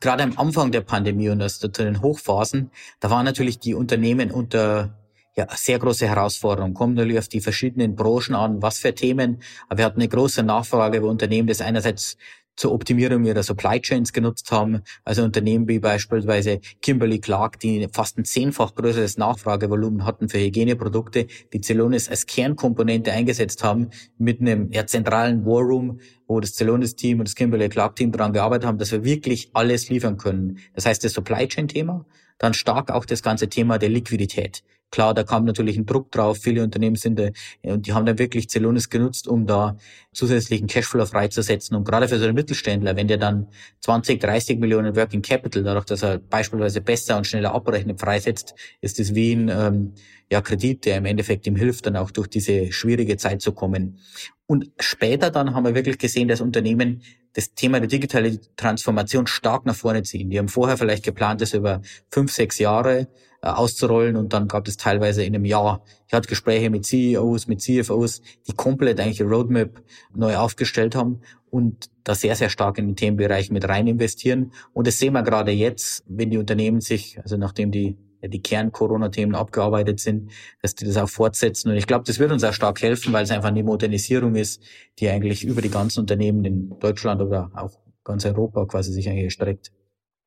C: Gerade am Anfang der Pandemie und das, zu den Hochphasen, da waren natürlich die Unternehmen unter ja, sehr große Herausforderung. Kommt natürlich auf die verschiedenen Branchen an, was für Themen. Aber wir hatten eine große Nachfrage, wo Unternehmen das einerseits zur Optimierung ihrer Supply Chains genutzt haben. Also Unternehmen wie beispielsweise Kimberly Clark, die fast ein zehnfach größeres Nachfragevolumen hatten für Hygieneprodukte, die Celonis als Kernkomponente eingesetzt haben, mit einem ja, zentralen War Room, wo das Celonis-Team und das Kimberly Clark-Team daran gearbeitet haben, dass wir wirklich alles liefern können. Das heißt, das Supply Chain-Thema, dann stark auch das ganze Thema der Liquidität. Klar, da kam natürlich ein Druck drauf. Viele Unternehmen sind da, und die haben dann wirklich Celonis genutzt, um da zusätzlichen Cashflow freizusetzen. Und gerade für so einen Mittelständler, wenn der dann 20, 30 Millionen Working Capital, dadurch, dass er beispielsweise besser und schneller abrechnet, freisetzt, ist es wie ein ähm, ja, Kredit, der im Endeffekt ihm hilft, dann auch durch diese schwierige Zeit zu kommen. Und später dann haben wir wirklich gesehen, dass Unternehmen das Thema der digitalen Transformation stark nach vorne ziehen. Die haben vorher vielleicht geplant, das über fünf, sechs Jahre äh, auszurollen und dann gab es teilweise in einem Jahr, ich hatte Gespräche mit CEOs, mit CFOs, die komplett eigentlich Roadmap neu aufgestellt haben und da sehr, sehr stark in den Themenbereich mit rein investieren. Und das sehen wir gerade jetzt, wenn die Unternehmen sich, also nachdem die die Kern-Corona-Themen abgearbeitet sind, dass die das auch fortsetzen. Und ich glaube, das wird uns auch stark helfen, weil es einfach eine Modernisierung ist, die eigentlich über die ganzen Unternehmen in Deutschland oder auch ganz Europa quasi sich eigentlich erstreckt.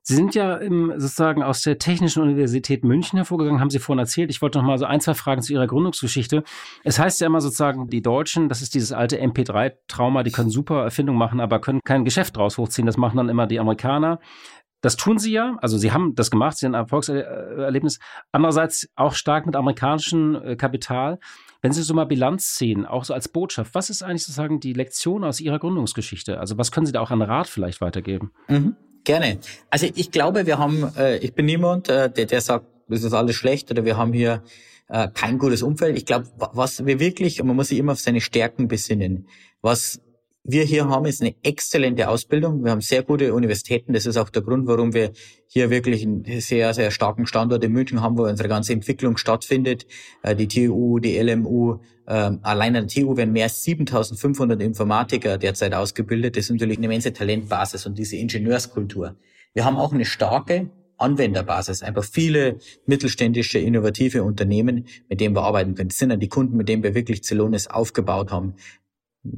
D: Sie sind ja im, sozusagen aus der Technischen Universität München hervorgegangen, haben Sie vorhin erzählt. Ich wollte noch mal so ein, zwei Fragen zu Ihrer Gründungsgeschichte. Es heißt ja immer sozusagen, die Deutschen, das ist dieses alte MP3-Trauma, die können super Erfindungen machen, aber können kein Geschäft draus hochziehen. Das machen dann immer die Amerikaner. Das tun sie ja, also sie haben das gemacht, sie haben ein Erfolgserlebnis. Andererseits auch stark mit amerikanischem äh, Kapital. Wenn Sie so mal Bilanz ziehen, auch so als Botschaft, was ist eigentlich sozusagen die Lektion aus Ihrer Gründungsgeschichte? Also was können Sie da auch an Rat vielleicht weitergeben?
C: Mhm. Gerne. Also ich glaube, wir haben, äh, ich bin niemand, äh, der, der sagt, das ist alles schlecht oder wir haben hier äh, kein gutes Umfeld. Ich glaube, was wir wirklich, man muss sich immer auf seine Stärken besinnen. Was wir hier haben, ist eine exzellente Ausbildung. Wir haben sehr gute Universitäten. Das ist auch der Grund, warum wir hier wirklich einen sehr, sehr starken Standort in München haben, wo unsere ganze Entwicklung stattfindet. Äh, die TU, die LMU, ähm, allein an der TU werden mehr als 7500 Informatiker derzeit ausgebildet. Das ist natürlich eine immense Talentbasis und diese Ingenieurskultur. Wir haben auch eine starke Anwenderbasis, einfach viele mittelständische, innovative Unternehmen, mit denen wir arbeiten können. Das sind dann die Kunden, mit denen wir wirklich Zelonis aufgebaut haben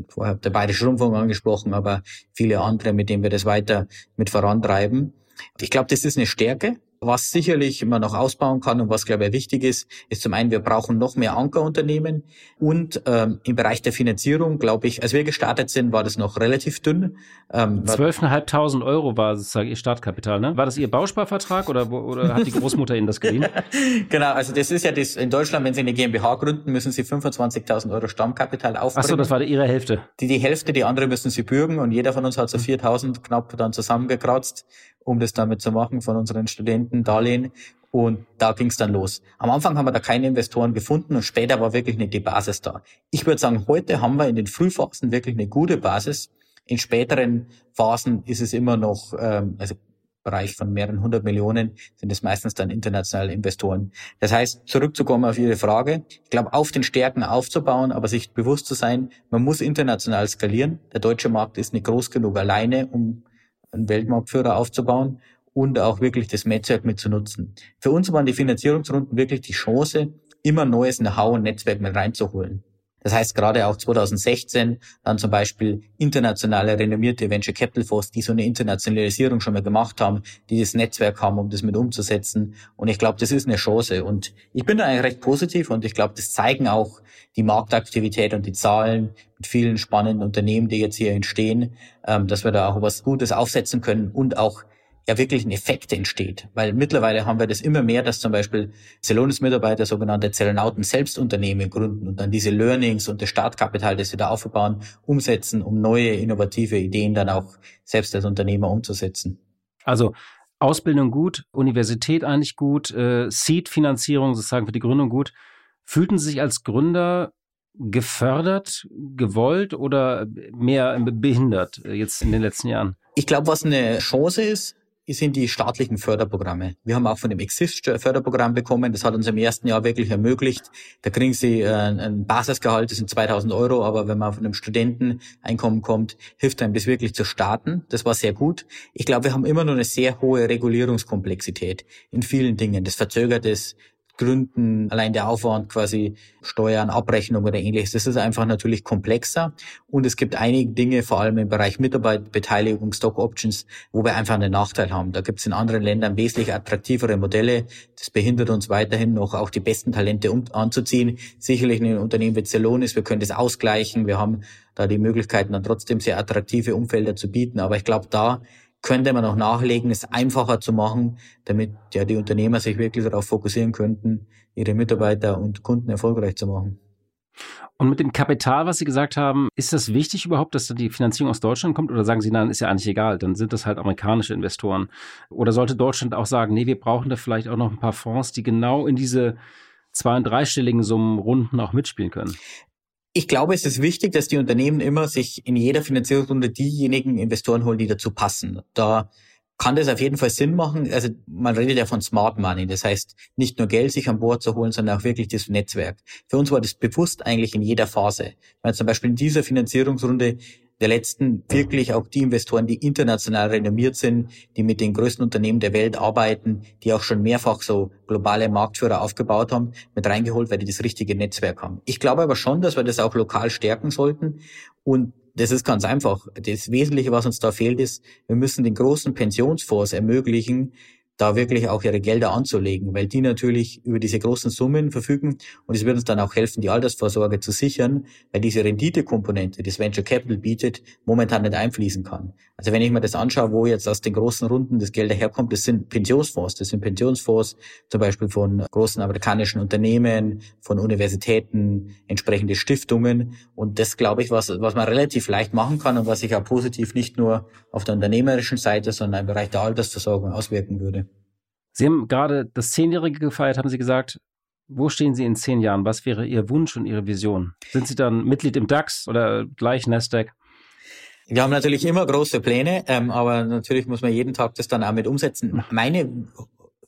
C: vorher der Bayerische Rundfunk angesprochen, aber viele andere, mit denen wir das weiter mit vorantreiben. Ich glaube, das ist eine Stärke. Was sicherlich man noch ausbauen kann und was, glaube ich, wichtig ist, ist zum einen, wir brauchen noch mehr Ankerunternehmen und ähm, im Bereich der Finanzierung, glaube ich, als wir gestartet sind, war das noch relativ dünn.
D: Ähm, 12.500 Euro war sozusagen Ihr Startkapital, ne? War das Ihr Bausparvertrag oder, oder hat die Großmutter Ihnen das geliehen?
C: genau, also das ist ja das, in Deutschland, wenn Sie eine GmbH gründen, müssen Sie 25.000 Euro Stammkapital aufbringen.
D: Ach so, das war Ihre Hälfte.
C: Die, die Hälfte, die andere müssen Sie bürgen und jeder von uns hat so 4.000 knapp dann zusammengekratzt um das damit zu machen von unseren Studenten Darlehen. Und da ging es dann los. Am Anfang haben wir da keine Investoren gefunden und später war wirklich nicht die Basis da. Ich würde sagen, heute haben wir in den Frühphasen wirklich eine gute Basis. In späteren Phasen ist es immer noch, ähm, also Bereich von mehreren hundert Millionen sind es meistens dann internationale Investoren. Das heißt, zurückzukommen auf Ihre Frage, ich glaube, auf den Stärken aufzubauen, aber sich bewusst zu sein, man muss international skalieren. Der deutsche Markt ist nicht groß genug alleine, um einen Weltmarktführer aufzubauen und auch wirklich das Netzwerk mit zu nutzen. Für uns waren die Finanzierungsrunden wirklich die Chance, immer neues Know-how und Netzwerk mit reinzuholen. Das heißt, gerade auch 2016 dann zum Beispiel internationale renommierte Venture Capital Fonds, die so eine Internationalisierung schon mal gemacht haben, die das Netzwerk haben, um das mit umzusetzen. Und ich glaube, das ist eine Chance. Und ich bin da eigentlich recht positiv und ich glaube, das zeigen auch die Marktaktivität und die Zahlen mit vielen spannenden Unternehmen, die jetzt hier entstehen, ähm, dass wir da auch was Gutes aufsetzen können und auch ja wirklich ein Effekt entsteht. Weil mittlerweile haben wir das immer mehr, dass zum Beispiel Celonis-Mitarbeiter sogenannte Zellonauten Selbstunternehmen gründen und dann diese Learnings und das Startkapital, das sie da aufbauen, umsetzen, um neue innovative Ideen dann auch selbst als Unternehmer umzusetzen.
D: Also Ausbildung gut, Universität eigentlich gut, äh, Seed-Finanzierung sozusagen für die Gründung gut. Fühlten Sie sich als Gründer gefördert, gewollt oder mehr behindert äh, jetzt in den letzten Jahren?
C: Ich glaube, was eine Chance ist, sind die staatlichen Förderprogramme. Wir haben auch von dem Exist Förderprogramm bekommen. Das hat uns im ersten Jahr wirklich ermöglicht. Da kriegen Sie äh, ein Basisgehalt, das sind 2000 Euro, aber wenn man von einem Studenteneinkommen kommt, hilft einem das wirklich zu starten. Das war sehr gut. Ich glaube, wir haben immer noch eine sehr hohe Regulierungskomplexität in vielen Dingen. Das verzögert es, Gründen, allein der Aufwand quasi Steuern, Abrechnung oder ähnliches, das ist einfach natürlich komplexer. Und es gibt einige Dinge, vor allem im Bereich Mitarbeiterbeteiligung, Stock Options, wo wir einfach einen Nachteil haben. Da gibt es in anderen Ländern wesentlich attraktivere Modelle. Das behindert uns weiterhin noch auch die besten Talente um, anzuziehen. Sicherlich ein Unternehmen wie Celonis, wir können das ausgleichen. Wir haben da die Möglichkeiten, dann trotzdem sehr attraktive Umfelder zu bieten. Aber ich glaube, da könnte man auch nachlegen, es einfacher zu machen, damit ja die Unternehmer sich wirklich darauf fokussieren könnten, ihre Mitarbeiter und Kunden erfolgreich zu machen.
D: Und mit dem Kapital, was Sie gesagt haben, ist das wichtig überhaupt, dass die Finanzierung aus Deutschland kommt? Oder sagen Sie, nein, ist ja eigentlich egal, dann sind das halt amerikanische Investoren. Oder sollte Deutschland auch sagen, nee, wir brauchen da vielleicht auch noch ein paar Fonds, die genau in diese zwei- und dreistelligen Summen Runden auch mitspielen können?
C: Ich glaube, es ist wichtig, dass die Unternehmen immer sich in jeder Finanzierungsrunde diejenigen Investoren holen, die dazu passen. Da kann das auf jeden Fall Sinn machen. Also man redet ja von Smart Money. Das heißt, nicht nur Geld sich an Bord zu holen, sondern auch wirklich das Netzwerk. Für uns war das bewusst eigentlich in jeder Phase. Weil zum Beispiel in dieser Finanzierungsrunde der letzten wirklich auch die Investoren, die international renommiert sind, die mit den größten Unternehmen der Welt arbeiten, die auch schon mehrfach so globale Marktführer aufgebaut haben, mit reingeholt, weil die das richtige Netzwerk haben. Ich glaube aber schon, dass wir das auch lokal stärken sollten und das ist ganz einfach. Das Wesentliche, was uns da fehlt, ist, wir müssen den großen Pensionsfonds ermöglichen, da wirklich auch ihre Gelder anzulegen, weil die natürlich über diese großen Summen verfügen und es wird uns dann auch helfen, die Altersvorsorge zu sichern, weil diese Renditekomponente, die das Venture Capital bietet, momentan nicht einfließen kann. Also wenn ich mir das anschaue, wo jetzt aus den großen Runden das Geld daherkommt, das sind Pensionsfonds. Das sind Pensionsfonds zum Beispiel von großen amerikanischen Unternehmen, von Universitäten, entsprechende Stiftungen. Und das, glaube ich, was, was man relativ leicht machen kann und was sich auch positiv nicht nur auf der unternehmerischen Seite, sondern im Bereich der Altersversorgung auswirken würde.
D: Sie haben gerade das Zehnjährige gefeiert, haben Sie gesagt. Wo stehen Sie in zehn Jahren? Was wäre Ihr Wunsch und Ihre Vision? Sind Sie dann Mitglied im DAX oder gleich Nasdaq?
C: Wir haben natürlich immer große Pläne, ähm, aber natürlich muss man jeden Tag das dann auch mit umsetzen. Meine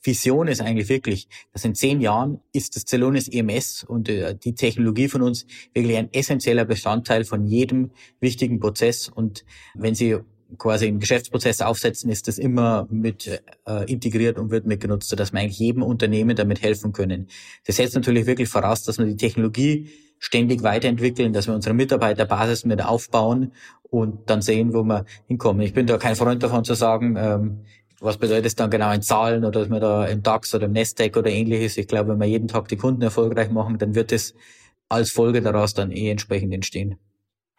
C: Vision ist eigentlich wirklich, dass in zehn Jahren ist das Celonis EMS und äh, die Technologie von uns wirklich ein essentieller Bestandteil von jedem wichtigen Prozess. Und wenn Sie quasi einen Geschäftsprozess aufsetzen, ist das immer mit äh, integriert und wird mitgenutzt, sodass wir eigentlich jedem Unternehmen damit helfen können. Das setzt natürlich wirklich voraus, dass wir die Technologie ständig weiterentwickeln, dass wir unsere Mitarbeiterbasis mit aufbauen und dann sehen, wo wir hinkommen. Ich bin da kein Freund davon zu sagen, ähm, was bedeutet es dann genau in Zahlen oder dass wir da im DAX oder im Nasdaq oder ähnliches. Ich glaube, wenn wir jeden Tag die Kunden erfolgreich machen, dann wird es als Folge daraus dann eh entsprechend entstehen.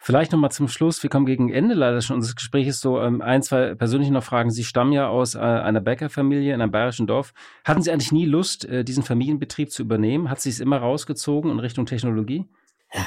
D: Vielleicht nochmal zum Schluss, wir kommen gegen Ende leider schon unseres Gesprächs so ähm, ein, zwei persönliche noch Fragen. Sie stammen ja aus äh, einer Bäckerfamilie in einem bayerischen Dorf. Hatten Sie eigentlich nie Lust, äh, diesen Familienbetrieb zu übernehmen? Hat Sie es immer rausgezogen in Richtung Technologie?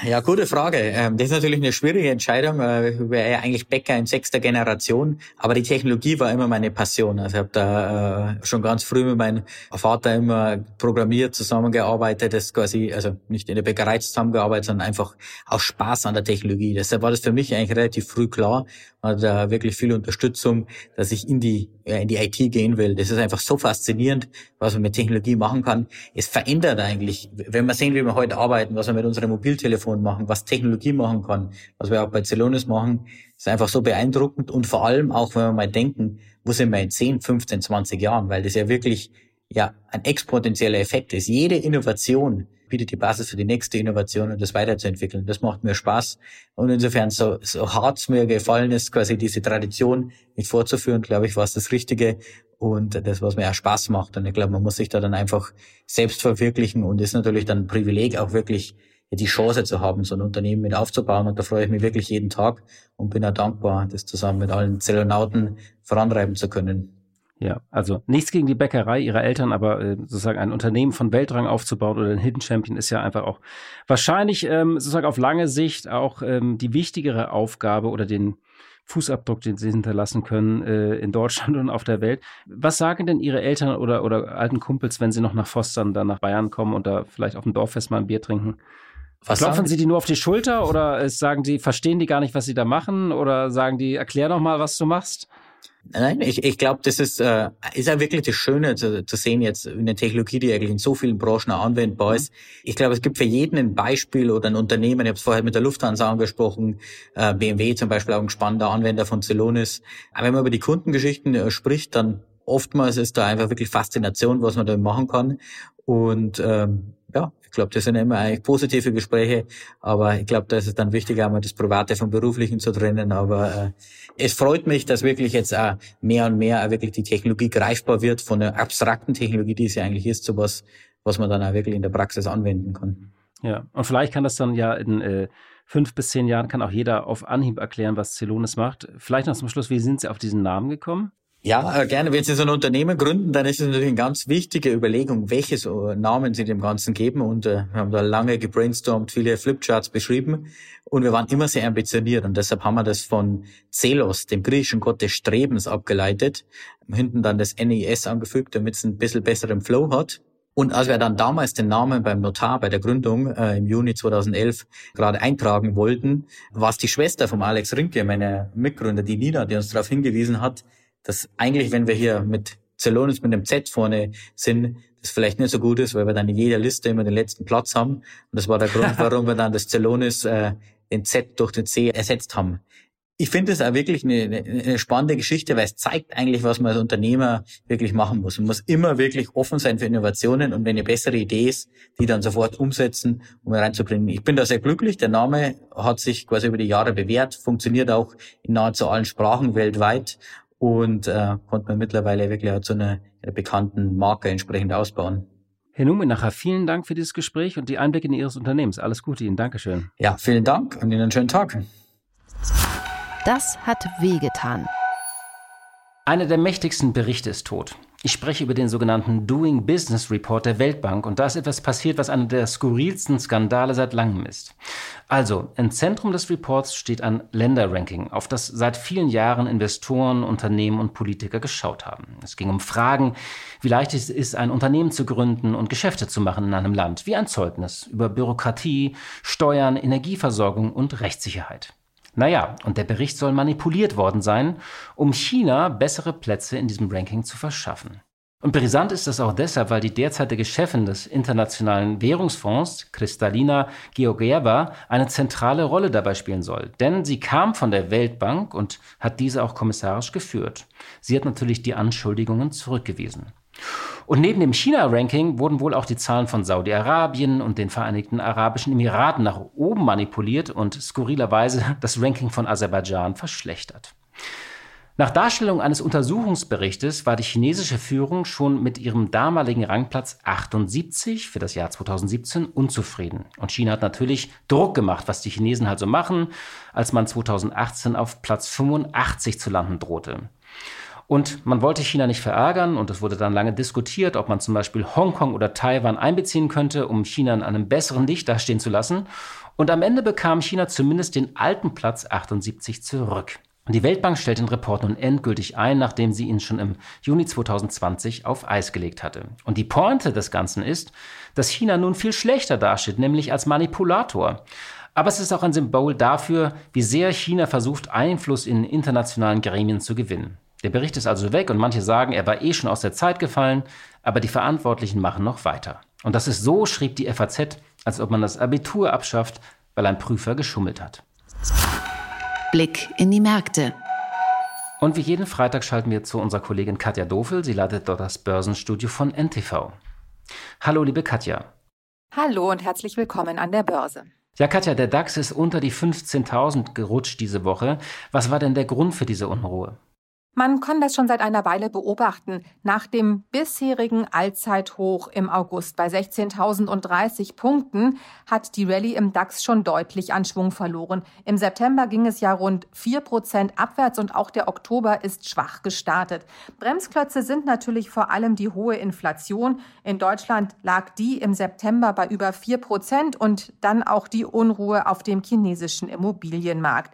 C: Ja, gute Frage. Ähm, das ist natürlich eine schwierige Entscheidung. Äh, ich wäre ja eigentlich Bäcker in sechster Generation, aber die Technologie war immer meine Passion. Also ich habe da äh, schon ganz früh mit meinem Vater immer programmiert, zusammengearbeitet, das quasi, also nicht in der Bäckerei zusammengearbeitet, sondern einfach auch Spaß an der Technologie. Deshalb war das für mich eigentlich relativ früh klar, hat da wirklich viel Unterstützung, dass ich in die, äh, in die IT gehen will. Das ist einfach so faszinierend, was man mit Technologie machen kann. Es verändert eigentlich, wenn wir sehen, wie wir heute arbeiten, was wir mit unserem Mobiltelefon machen, was Technologie machen kann, was wir auch bei Celonis machen, ist einfach so beeindruckend und vor allem auch, wenn wir mal denken, wo sind wir in 10, 15, 20 Jahren, weil das ja wirklich ja ein exponentieller Effekt ist. Jede Innovation bietet die Basis für die nächste Innovation und das weiterzuentwickeln. Das macht mir Spaß. Und insofern, so, so hart es mir gefallen ist, quasi diese Tradition mit fortzuführen, glaube ich, war es das Richtige und das, was mir auch Spaß macht. Und ich glaube, man muss sich da dann einfach selbst verwirklichen und ist natürlich dann ein Privileg, auch wirklich die Chance zu haben, so ein Unternehmen mit aufzubauen. Und da freue ich mich wirklich jeden Tag und bin auch dankbar, das zusammen mit allen Zellonauten vorantreiben zu können.
D: Ja, also nichts gegen die Bäckerei ihrer Eltern, aber äh, sozusagen ein Unternehmen von Weltrang aufzubauen oder ein Hidden Champion ist ja einfach auch wahrscheinlich ähm, sozusagen auf lange Sicht auch ähm, die wichtigere Aufgabe oder den Fußabdruck, den sie hinterlassen können äh, in Deutschland und auf der Welt. Was sagen denn Ihre Eltern oder, oder alten Kumpels, wenn sie noch nach Fostern, dann nach Bayern kommen und da vielleicht auf dem Dorffest mal ein Bier trinken? Was Klopfen Sie die nur auf die Schulter oder sagen die, verstehen die gar nicht, was sie da machen? Oder sagen die, erklär doch mal, was du machst?
C: Nein, ich, ich glaube, das ist, äh, ist ja wirklich das Schöne zu, zu sehen jetzt in der Technologie, die eigentlich in so vielen Branchen auch anwendbar ist. Ich glaube, es gibt für jeden ein Beispiel oder ein Unternehmen, ich habe es vorher mit der Lufthansa angesprochen, äh, BMW zum Beispiel auch ein spannender Anwender von Celonis. Aber wenn man über die Kundengeschichten äh, spricht, dann oftmals ist da einfach wirklich Faszination, was man da machen kann. Und ähm, ja, ich glaube, das sind immer eigentlich positive Gespräche, aber ich glaube, da ist es dann wichtig, einmal das Private vom Beruflichen zu trennen. Aber äh, es freut mich, dass wirklich jetzt auch mehr und mehr auch wirklich die Technologie greifbar wird von der abstrakten Technologie, die ja eigentlich ist, zu was, was man dann auch wirklich in der Praxis anwenden kann.
D: Ja, und vielleicht kann das dann ja in äh, fünf bis zehn Jahren kann auch jeder auf Anhieb erklären, was Celonis macht. Vielleicht noch zum Schluss, wie sind Sie auf diesen Namen gekommen?
C: Ja, äh, gerne. Wenn Sie so ein Unternehmen gründen, dann ist es natürlich eine ganz wichtige Überlegung, welches Namen Sie dem Ganzen geben. Und äh, wir haben da lange gebrainstormt, viele Flipcharts beschrieben. Und wir waren immer sehr ambitioniert. Und deshalb haben wir das von Zelos, dem griechischen Gott des Strebens, abgeleitet. Hinten dann das NES angefügt, damit es ein bisschen besseren Flow hat. Und als wir dann damals den Namen beim Notar bei der Gründung äh, im Juni 2011 gerade eintragen wollten, war es die Schwester von Alex Rinke, meiner Mitgründer, die Nina, die uns darauf hingewiesen hat, dass eigentlich, wenn wir hier mit Celonis mit dem Z vorne sind, das vielleicht nicht so gut ist, weil wir dann in jeder Liste immer den letzten Platz haben. Und das war der Grund, warum wir dann das Celonis äh, den Z durch den C ersetzt haben. Ich finde es auch wirklich eine, eine spannende Geschichte, weil es zeigt eigentlich, was man als Unternehmer wirklich machen muss. Man muss immer wirklich offen sein für Innovationen und wenn eine bessere Idee ist, die dann sofort umsetzen, um reinzubringen. Ich bin da sehr glücklich. Der Name hat sich quasi über die Jahre bewährt, funktioniert auch in nahezu allen Sprachen weltweit und äh, konnte man mittlerweile wirklich auch zu einer, einer bekannten Marke entsprechend ausbauen.
D: Herr Numenacher, vielen Dank für dieses Gespräch und die Einblicke in Ihres Unternehmens. Alles Gute Ihnen. Dankeschön.
C: Ja, vielen Dank und Ihnen einen schönen Tag.
B: Das hat wehgetan.
D: Einer der mächtigsten Berichte ist tot. Ich spreche über den sogenannten Doing Business Report der Weltbank und da ist etwas passiert, was einer der skurrilsten Skandale seit langem ist. Also, im Zentrum des Reports steht ein Länderranking, auf das seit vielen Jahren Investoren, Unternehmen und Politiker geschaut haben. Es ging um Fragen, wie leicht es ist, ein Unternehmen zu gründen und Geschäfte zu machen in einem Land, wie ein Zeugnis über Bürokratie, Steuern, Energieversorgung und Rechtssicherheit. Naja, und der Bericht soll manipuliert worden sein, um China bessere Plätze in diesem Ranking zu verschaffen. Und brisant ist das auch deshalb, weil die derzeitige Chefin des Internationalen Währungsfonds, Kristalina Georgieva, eine zentrale Rolle dabei spielen soll. Denn sie kam von der Weltbank und hat diese auch kommissarisch geführt. Sie hat natürlich die Anschuldigungen zurückgewiesen. Und neben dem China-Ranking wurden wohl auch die Zahlen von Saudi-Arabien und den Vereinigten Arabischen Emiraten nach oben manipuliert und skurrilerweise das Ranking von Aserbaidschan verschlechtert. Nach Darstellung eines Untersuchungsberichtes war die chinesische Führung schon mit ihrem damaligen Rangplatz 78 für das Jahr 2017 unzufrieden. Und China hat natürlich Druck gemacht, was die Chinesen halt so machen, als man 2018 auf Platz 85 zu landen drohte. Und man wollte China nicht verärgern und es wurde dann lange diskutiert, ob man zum Beispiel Hongkong oder Taiwan einbeziehen könnte, um China in einem besseren Licht dastehen zu lassen. Und am Ende bekam China zumindest den alten Platz 78 zurück. Und die Weltbank stellt den Report nun endgültig ein, nachdem sie ihn schon im Juni 2020 auf Eis gelegt hatte. Und die Pointe des Ganzen ist, dass China nun viel schlechter dasteht, nämlich als Manipulator. Aber es ist auch ein Symbol dafür, wie sehr China versucht, Einfluss in internationalen Gremien zu gewinnen. Der Bericht ist also weg und manche sagen, er war eh schon aus der Zeit gefallen, aber die Verantwortlichen machen noch weiter. Und das ist so, schrieb die FAZ, als ob man das Abitur abschafft, weil ein Prüfer geschummelt hat.
B: Blick in die Märkte.
D: Und wie jeden Freitag schalten wir zu unserer Kollegin Katja Dofel. Sie leitet dort das Börsenstudio von NTV. Hallo, liebe Katja.
A: Hallo und herzlich willkommen an der Börse.
D: Ja, Katja, der DAX ist unter die 15.000 gerutscht diese Woche. Was war denn der Grund für diese Unruhe?
A: Man kann das schon seit einer Weile beobachten. Nach dem bisherigen Allzeithoch im August bei 16.030 Punkten hat die Rallye im DAX schon deutlich an Schwung verloren. Im September ging es ja rund 4 Prozent abwärts und auch der Oktober ist schwach gestartet. Bremsklötze sind natürlich vor allem die hohe Inflation. In Deutschland lag die im September bei über 4 Prozent und dann auch die Unruhe auf dem chinesischen Immobilienmarkt.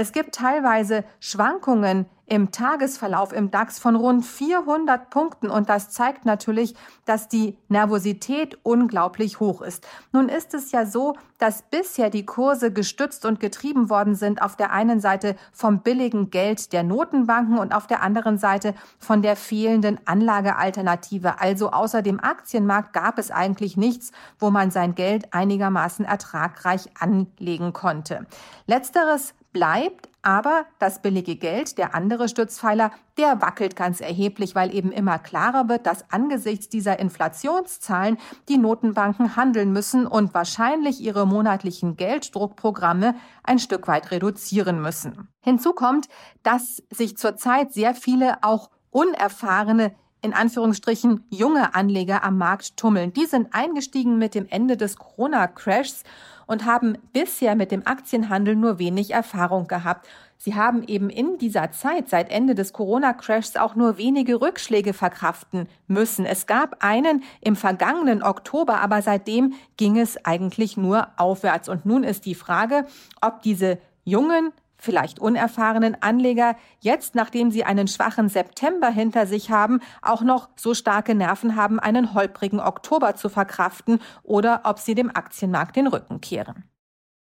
A: Es gibt teilweise Schwankungen im Tagesverlauf im DAX von rund 400 Punkten und das zeigt natürlich, dass die Nervosität unglaublich hoch ist. Nun ist es ja so, dass bisher die Kurse gestützt und getrieben worden sind auf der einen Seite vom billigen Geld der Notenbanken und auf der anderen Seite von der fehlenden Anlagealternative. Also außer dem Aktienmarkt gab es eigentlich nichts, wo man sein Geld einigermaßen ertragreich anlegen konnte. Letzteres bleibt, aber das billige Geld, der andere Stützpfeiler, der wackelt ganz erheblich, weil eben immer klarer wird, dass angesichts dieser Inflationszahlen die Notenbanken handeln müssen und wahrscheinlich ihre monatlichen Gelddruckprogramme ein Stück weit reduzieren müssen. Hinzu kommt, dass sich zurzeit sehr viele auch unerfahrene in Anführungsstrichen junge Anleger am Markt tummeln. Die sind eingestiegen mit dem Ende des Corona-Crashs und haben bisher mit dem Aktienhandel nur wenig Erfahrung gehabt. Sie haben eben in dieser Zeit seit Ende des Corona-Crashs auch nur wenige Rückschläge verkraften müssen. Es gab einen im vergangenen Oktober, aber seitdem ging es eigentlich nur aufwärts. Und nun ist die Frage, ob diese jungen vielleicht unerfahrenen Anleger jetzt, nachdem sie einen schwachen September hinter sich haben, auch noch so starke Nerven haben, einen holprigen Oktober zu verkraften oder ob sie dem Aktienmarkt den Rücken kehren.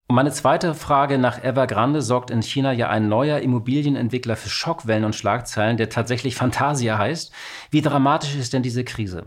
D: Und meine zweite Frage nach Evergrande sorgt in China ja ein neuer Immobilienentwickler für Schockwellen und Schlagzeilen, der tatsächlich Fantasia heißt. Wie dramatisch ist denn diese Krise?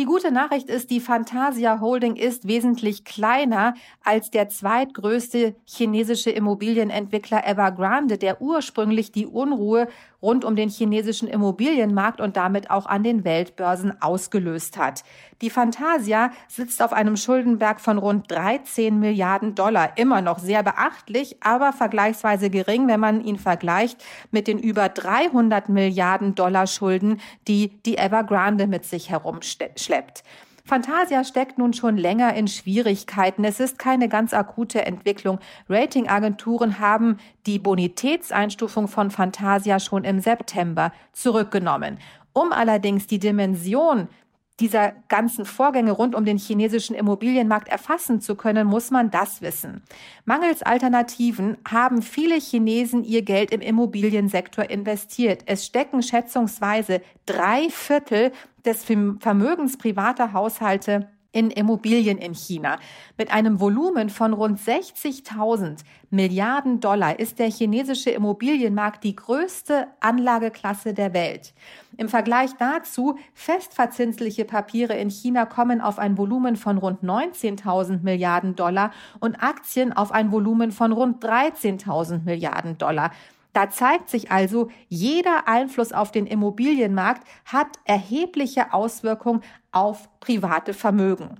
A: Die gute Nachricht ist, die Fantasia Holding ist wesentlich kleiner als der zweitgrößte chinesische Immobilienentwickler Evergrande, der ursprünglich die Unruhe rund um den chinesischen Immobilienmarkt und damit auch an den Weltbörsen ausgelöst hat. Die Fantasia sitzt auf einem Schuldenberg von rund 13 Milliarden Dollar. Immer noch sehr beachtlich, aber vergleichsweise gering, wenn man ihn vergleicht mit den über 300 Milliarden Dollar Schulden, die die Evergrande mit sich herumschleppt. Fantasia steckt nun schon länger in Schwierigkeiten. Es ist keine ganz akute Entwicklung. Ratingagenturen haben die Bonitätseinstufung von Fantasia schon im September zurückgenommen. Um allerdings die Dimension dieser ganzen Vorgänge rund um den chinesischen Immobilienmarkt erfassen zu können, muss man das wissen. Mangels Alternativen haben viele Chinesen ihr Geld im Immobiliensektor investiert. Es stecken schätzungsweise drei Viertel des Vermögens privater Haushalte in Immobilien in China. Mit einem Volumen von rund 60.000 Milliarden Dollar ist der chinesische Immobilienmarkt die größte Anlageklasse der Welt. Im Vergleich dazu, festverzinsliche Papiere in China kommen auf ein Volumen von rund 19.000 Milliarden Dollar und Aktien auf ein Volumen von rund 13.000 Milliarden Dollar. Da zeigt sich also, jeder Einfluss auf den Immobilienmarkt hat erhebliche Auswirkungen auf private Vermögen.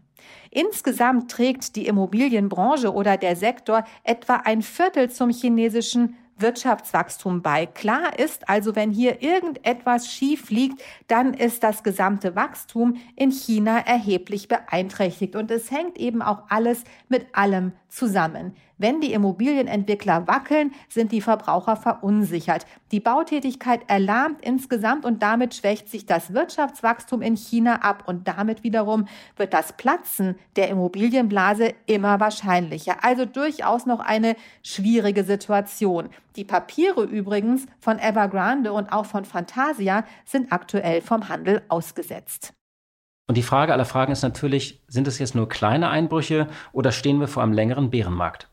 A: Insgesamt trägt die Immobilienbranche oder der Sektor etwa ein Viertel zum chinesischen Wirtschaftswachstum bei. Klar ist also, wenn hier irgendetwas schief liegt, dann ist das gesamte Wachstum in China erheblich beeinträchtigt. Und es hängt eben auch alles mit allem zusammen. Wenn die Immobilienentwickler wackeln, sind die Verbraucher verunsichert. Die Bautätigkeit erlahmt insgesamt und damit schwächt sich das Wirtschaftswachstum in China ab und damit wiederum wird das Platzen der Immobilienblase immer wahrscheinlicher. Also durchaus noch eine schwierige Situation. Die Papiere übrigens von Evergrande und auch von Fantasia sind aktuell vom Handel ausgesetzt.
D: Und die Frage aller Fragen ist natürlich, sind es jetzt nur kleine Einbrüche oder stehen wir vor einem längeren Bärenmarkt?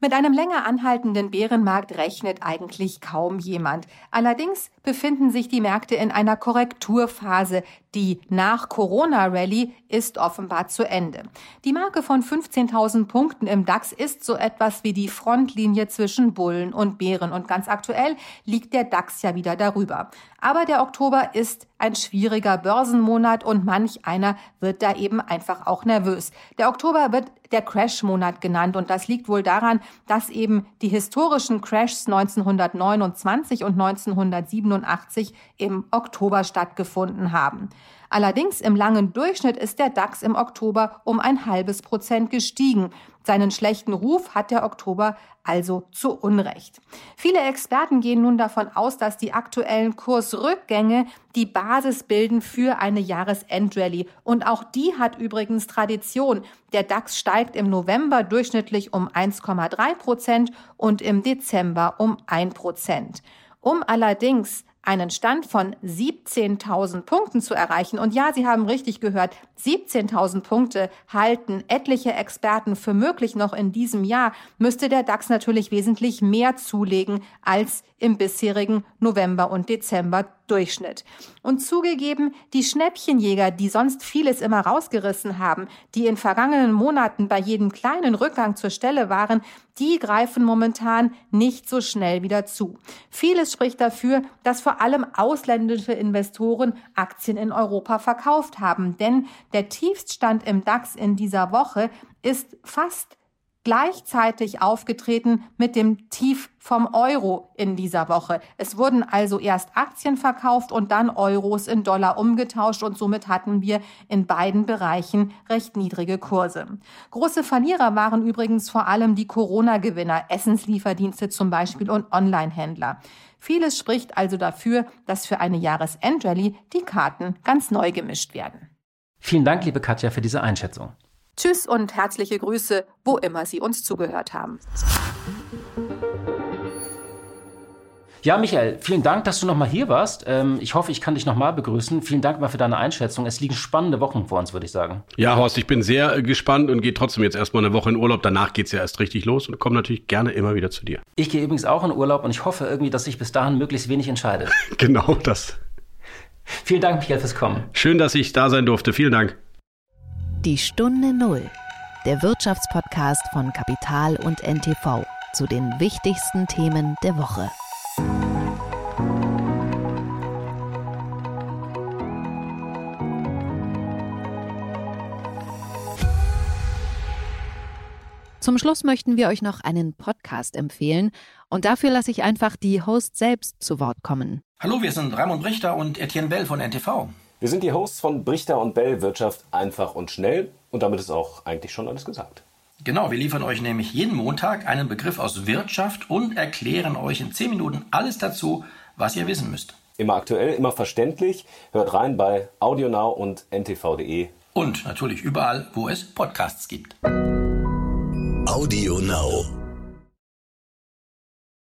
A: Mit einem länger anhaltenden Bärenmarkt rechnet eigentlich kaum jemand. Allerdings befinden sich die Märkte in einer Korrekturphase. Die nach Corona-Rallye ist offenbar zu Ende. Die Marke von 15.000 Punkten im DAX ist so etwas wie die Frontlinie zwischen Bullen und Bären. Und ganz aktuell liegt der DAX ja wieder darüber. Aber der Oktober ist ein schwieriger Börsenmonat und manch einer wird da eben einfach auch nervös. Der Oktober wird der Crash-Monat genannt und das liegt wohl daran, dass eben die historischen Crashs 1929 und 1987 im Oktober stattgefunden haben. Allerdings im langen Durchschnitt ist der DAX im Oktober um ein halbes Prozent gestiegen. Seinen schlechten Ruf hat der Oktober also zu Unrecht. Viele Experten gehen nun davon aus, dass die aktuellen Kursrückgänge die Basis bilden für eine Jahresendrallye. Und auch die hat übrigens Tradition. Der DAX steigt im November durchschnittlich um 1,3 Prozent und im Dezember um 1 Prozent. Um allerdings einen Stand von 17.000 Punkten zu erreichen. Und ja, Sie haben richtig gehört, 17.000 Punkte halten etliche Experten für möglich noch in diesem Jahr, müsste der DAX natürlich wesentlich mehr zulegen als im bisherigen November und Dezember Durchschnitt. Und zugegeben, die Schnäppchenjäger, die sonst vieles immer rausgerissen haben, die in vergangenen Monaten bei jedem kleinen Rückgang zur Stelle waren, die greifen momentan nicht so schnell wieder zu. Vieles spricht dafür, dass vor allem ausländische Investoren Aktien in Europa verkauft haben, denn der Tiefststand im DAX in dieser Woche ist fast gleichzeitig aufgetreten mit dem Tief vom Euro in dieser Woche. Es wurden also erst Aktien verkauft und dann Euros in Dollar umgetauscht und somit hatten wir in beiden Bereichen recht niedrige Kurse. Große Verlierer waren übrigens vor allem die Corona-Gewinner, Essenslieferdienste zum Beispiel und Online-Händler. Vieles spricht also dafür, dass für eine Jahresendrallye die Karten ganz neu gemischt werden.
D: Vielen Dank, liebe Katja, für diese Einschätzung.
A: Tschüss und herzliche Grüße, wo immer Sie uns zugehört haben.
D: Ja, Michael, vielen Dank, dass du nochmal hier warst. Ähm, ich hoffe, ich kann dich nochmal begrüßen. Vielen Dank mal für deine Einschätzung. Es liegen spannende Wochen vor uns, würde ich sagen.
E: Ja, Horst, ich bin sehr äh, gespannt und gehe trotzdem jetzt erstmal eine Woche in Urlaub. Danach geht es ja erst richtig los und komme natürlich gerne immer wieder zu dir.
D: Ich gehe übrigens auch in Urlaub und ich hoffe irgendwie, dass ich bis dahin möglichst wenig entscheide.
E: genau das.
D: Vielen Dank, Michael, fürs Kommen.
E: Schön, dass ich da sein durfte. Vielen Dank.
B: Die Stunde Null, der Wirtschaftspodcast von Kapital und NTV zu den wichtigsten Themen der Woche. Zum Schluss möchten wir euch noch einen Podcast empfehlen und dafür lasse ich einfach die Host selbst zu Wort kommen.
F: Hallo, wir sind Raimund Brichter und Etienne Bell von NTV.
G: Wir sind die Hosts von Brichter und Bell Wirtschaft einfach und schnell und damit ist auch eigentlich schon alles gesagt.
F: Genau, wir liefern euch nämlich jeden Montag einen Begriff aus Wirtschaft und erklären euch in 10 Minuten alles dazu, was ihr wissen müsst.
G: Immer aktuell, immer verständlich. Hört rein bei AudioNow und ntv.de.
F: Und natürlich überall, wo es Podcasts gibt.
H: AudioNow.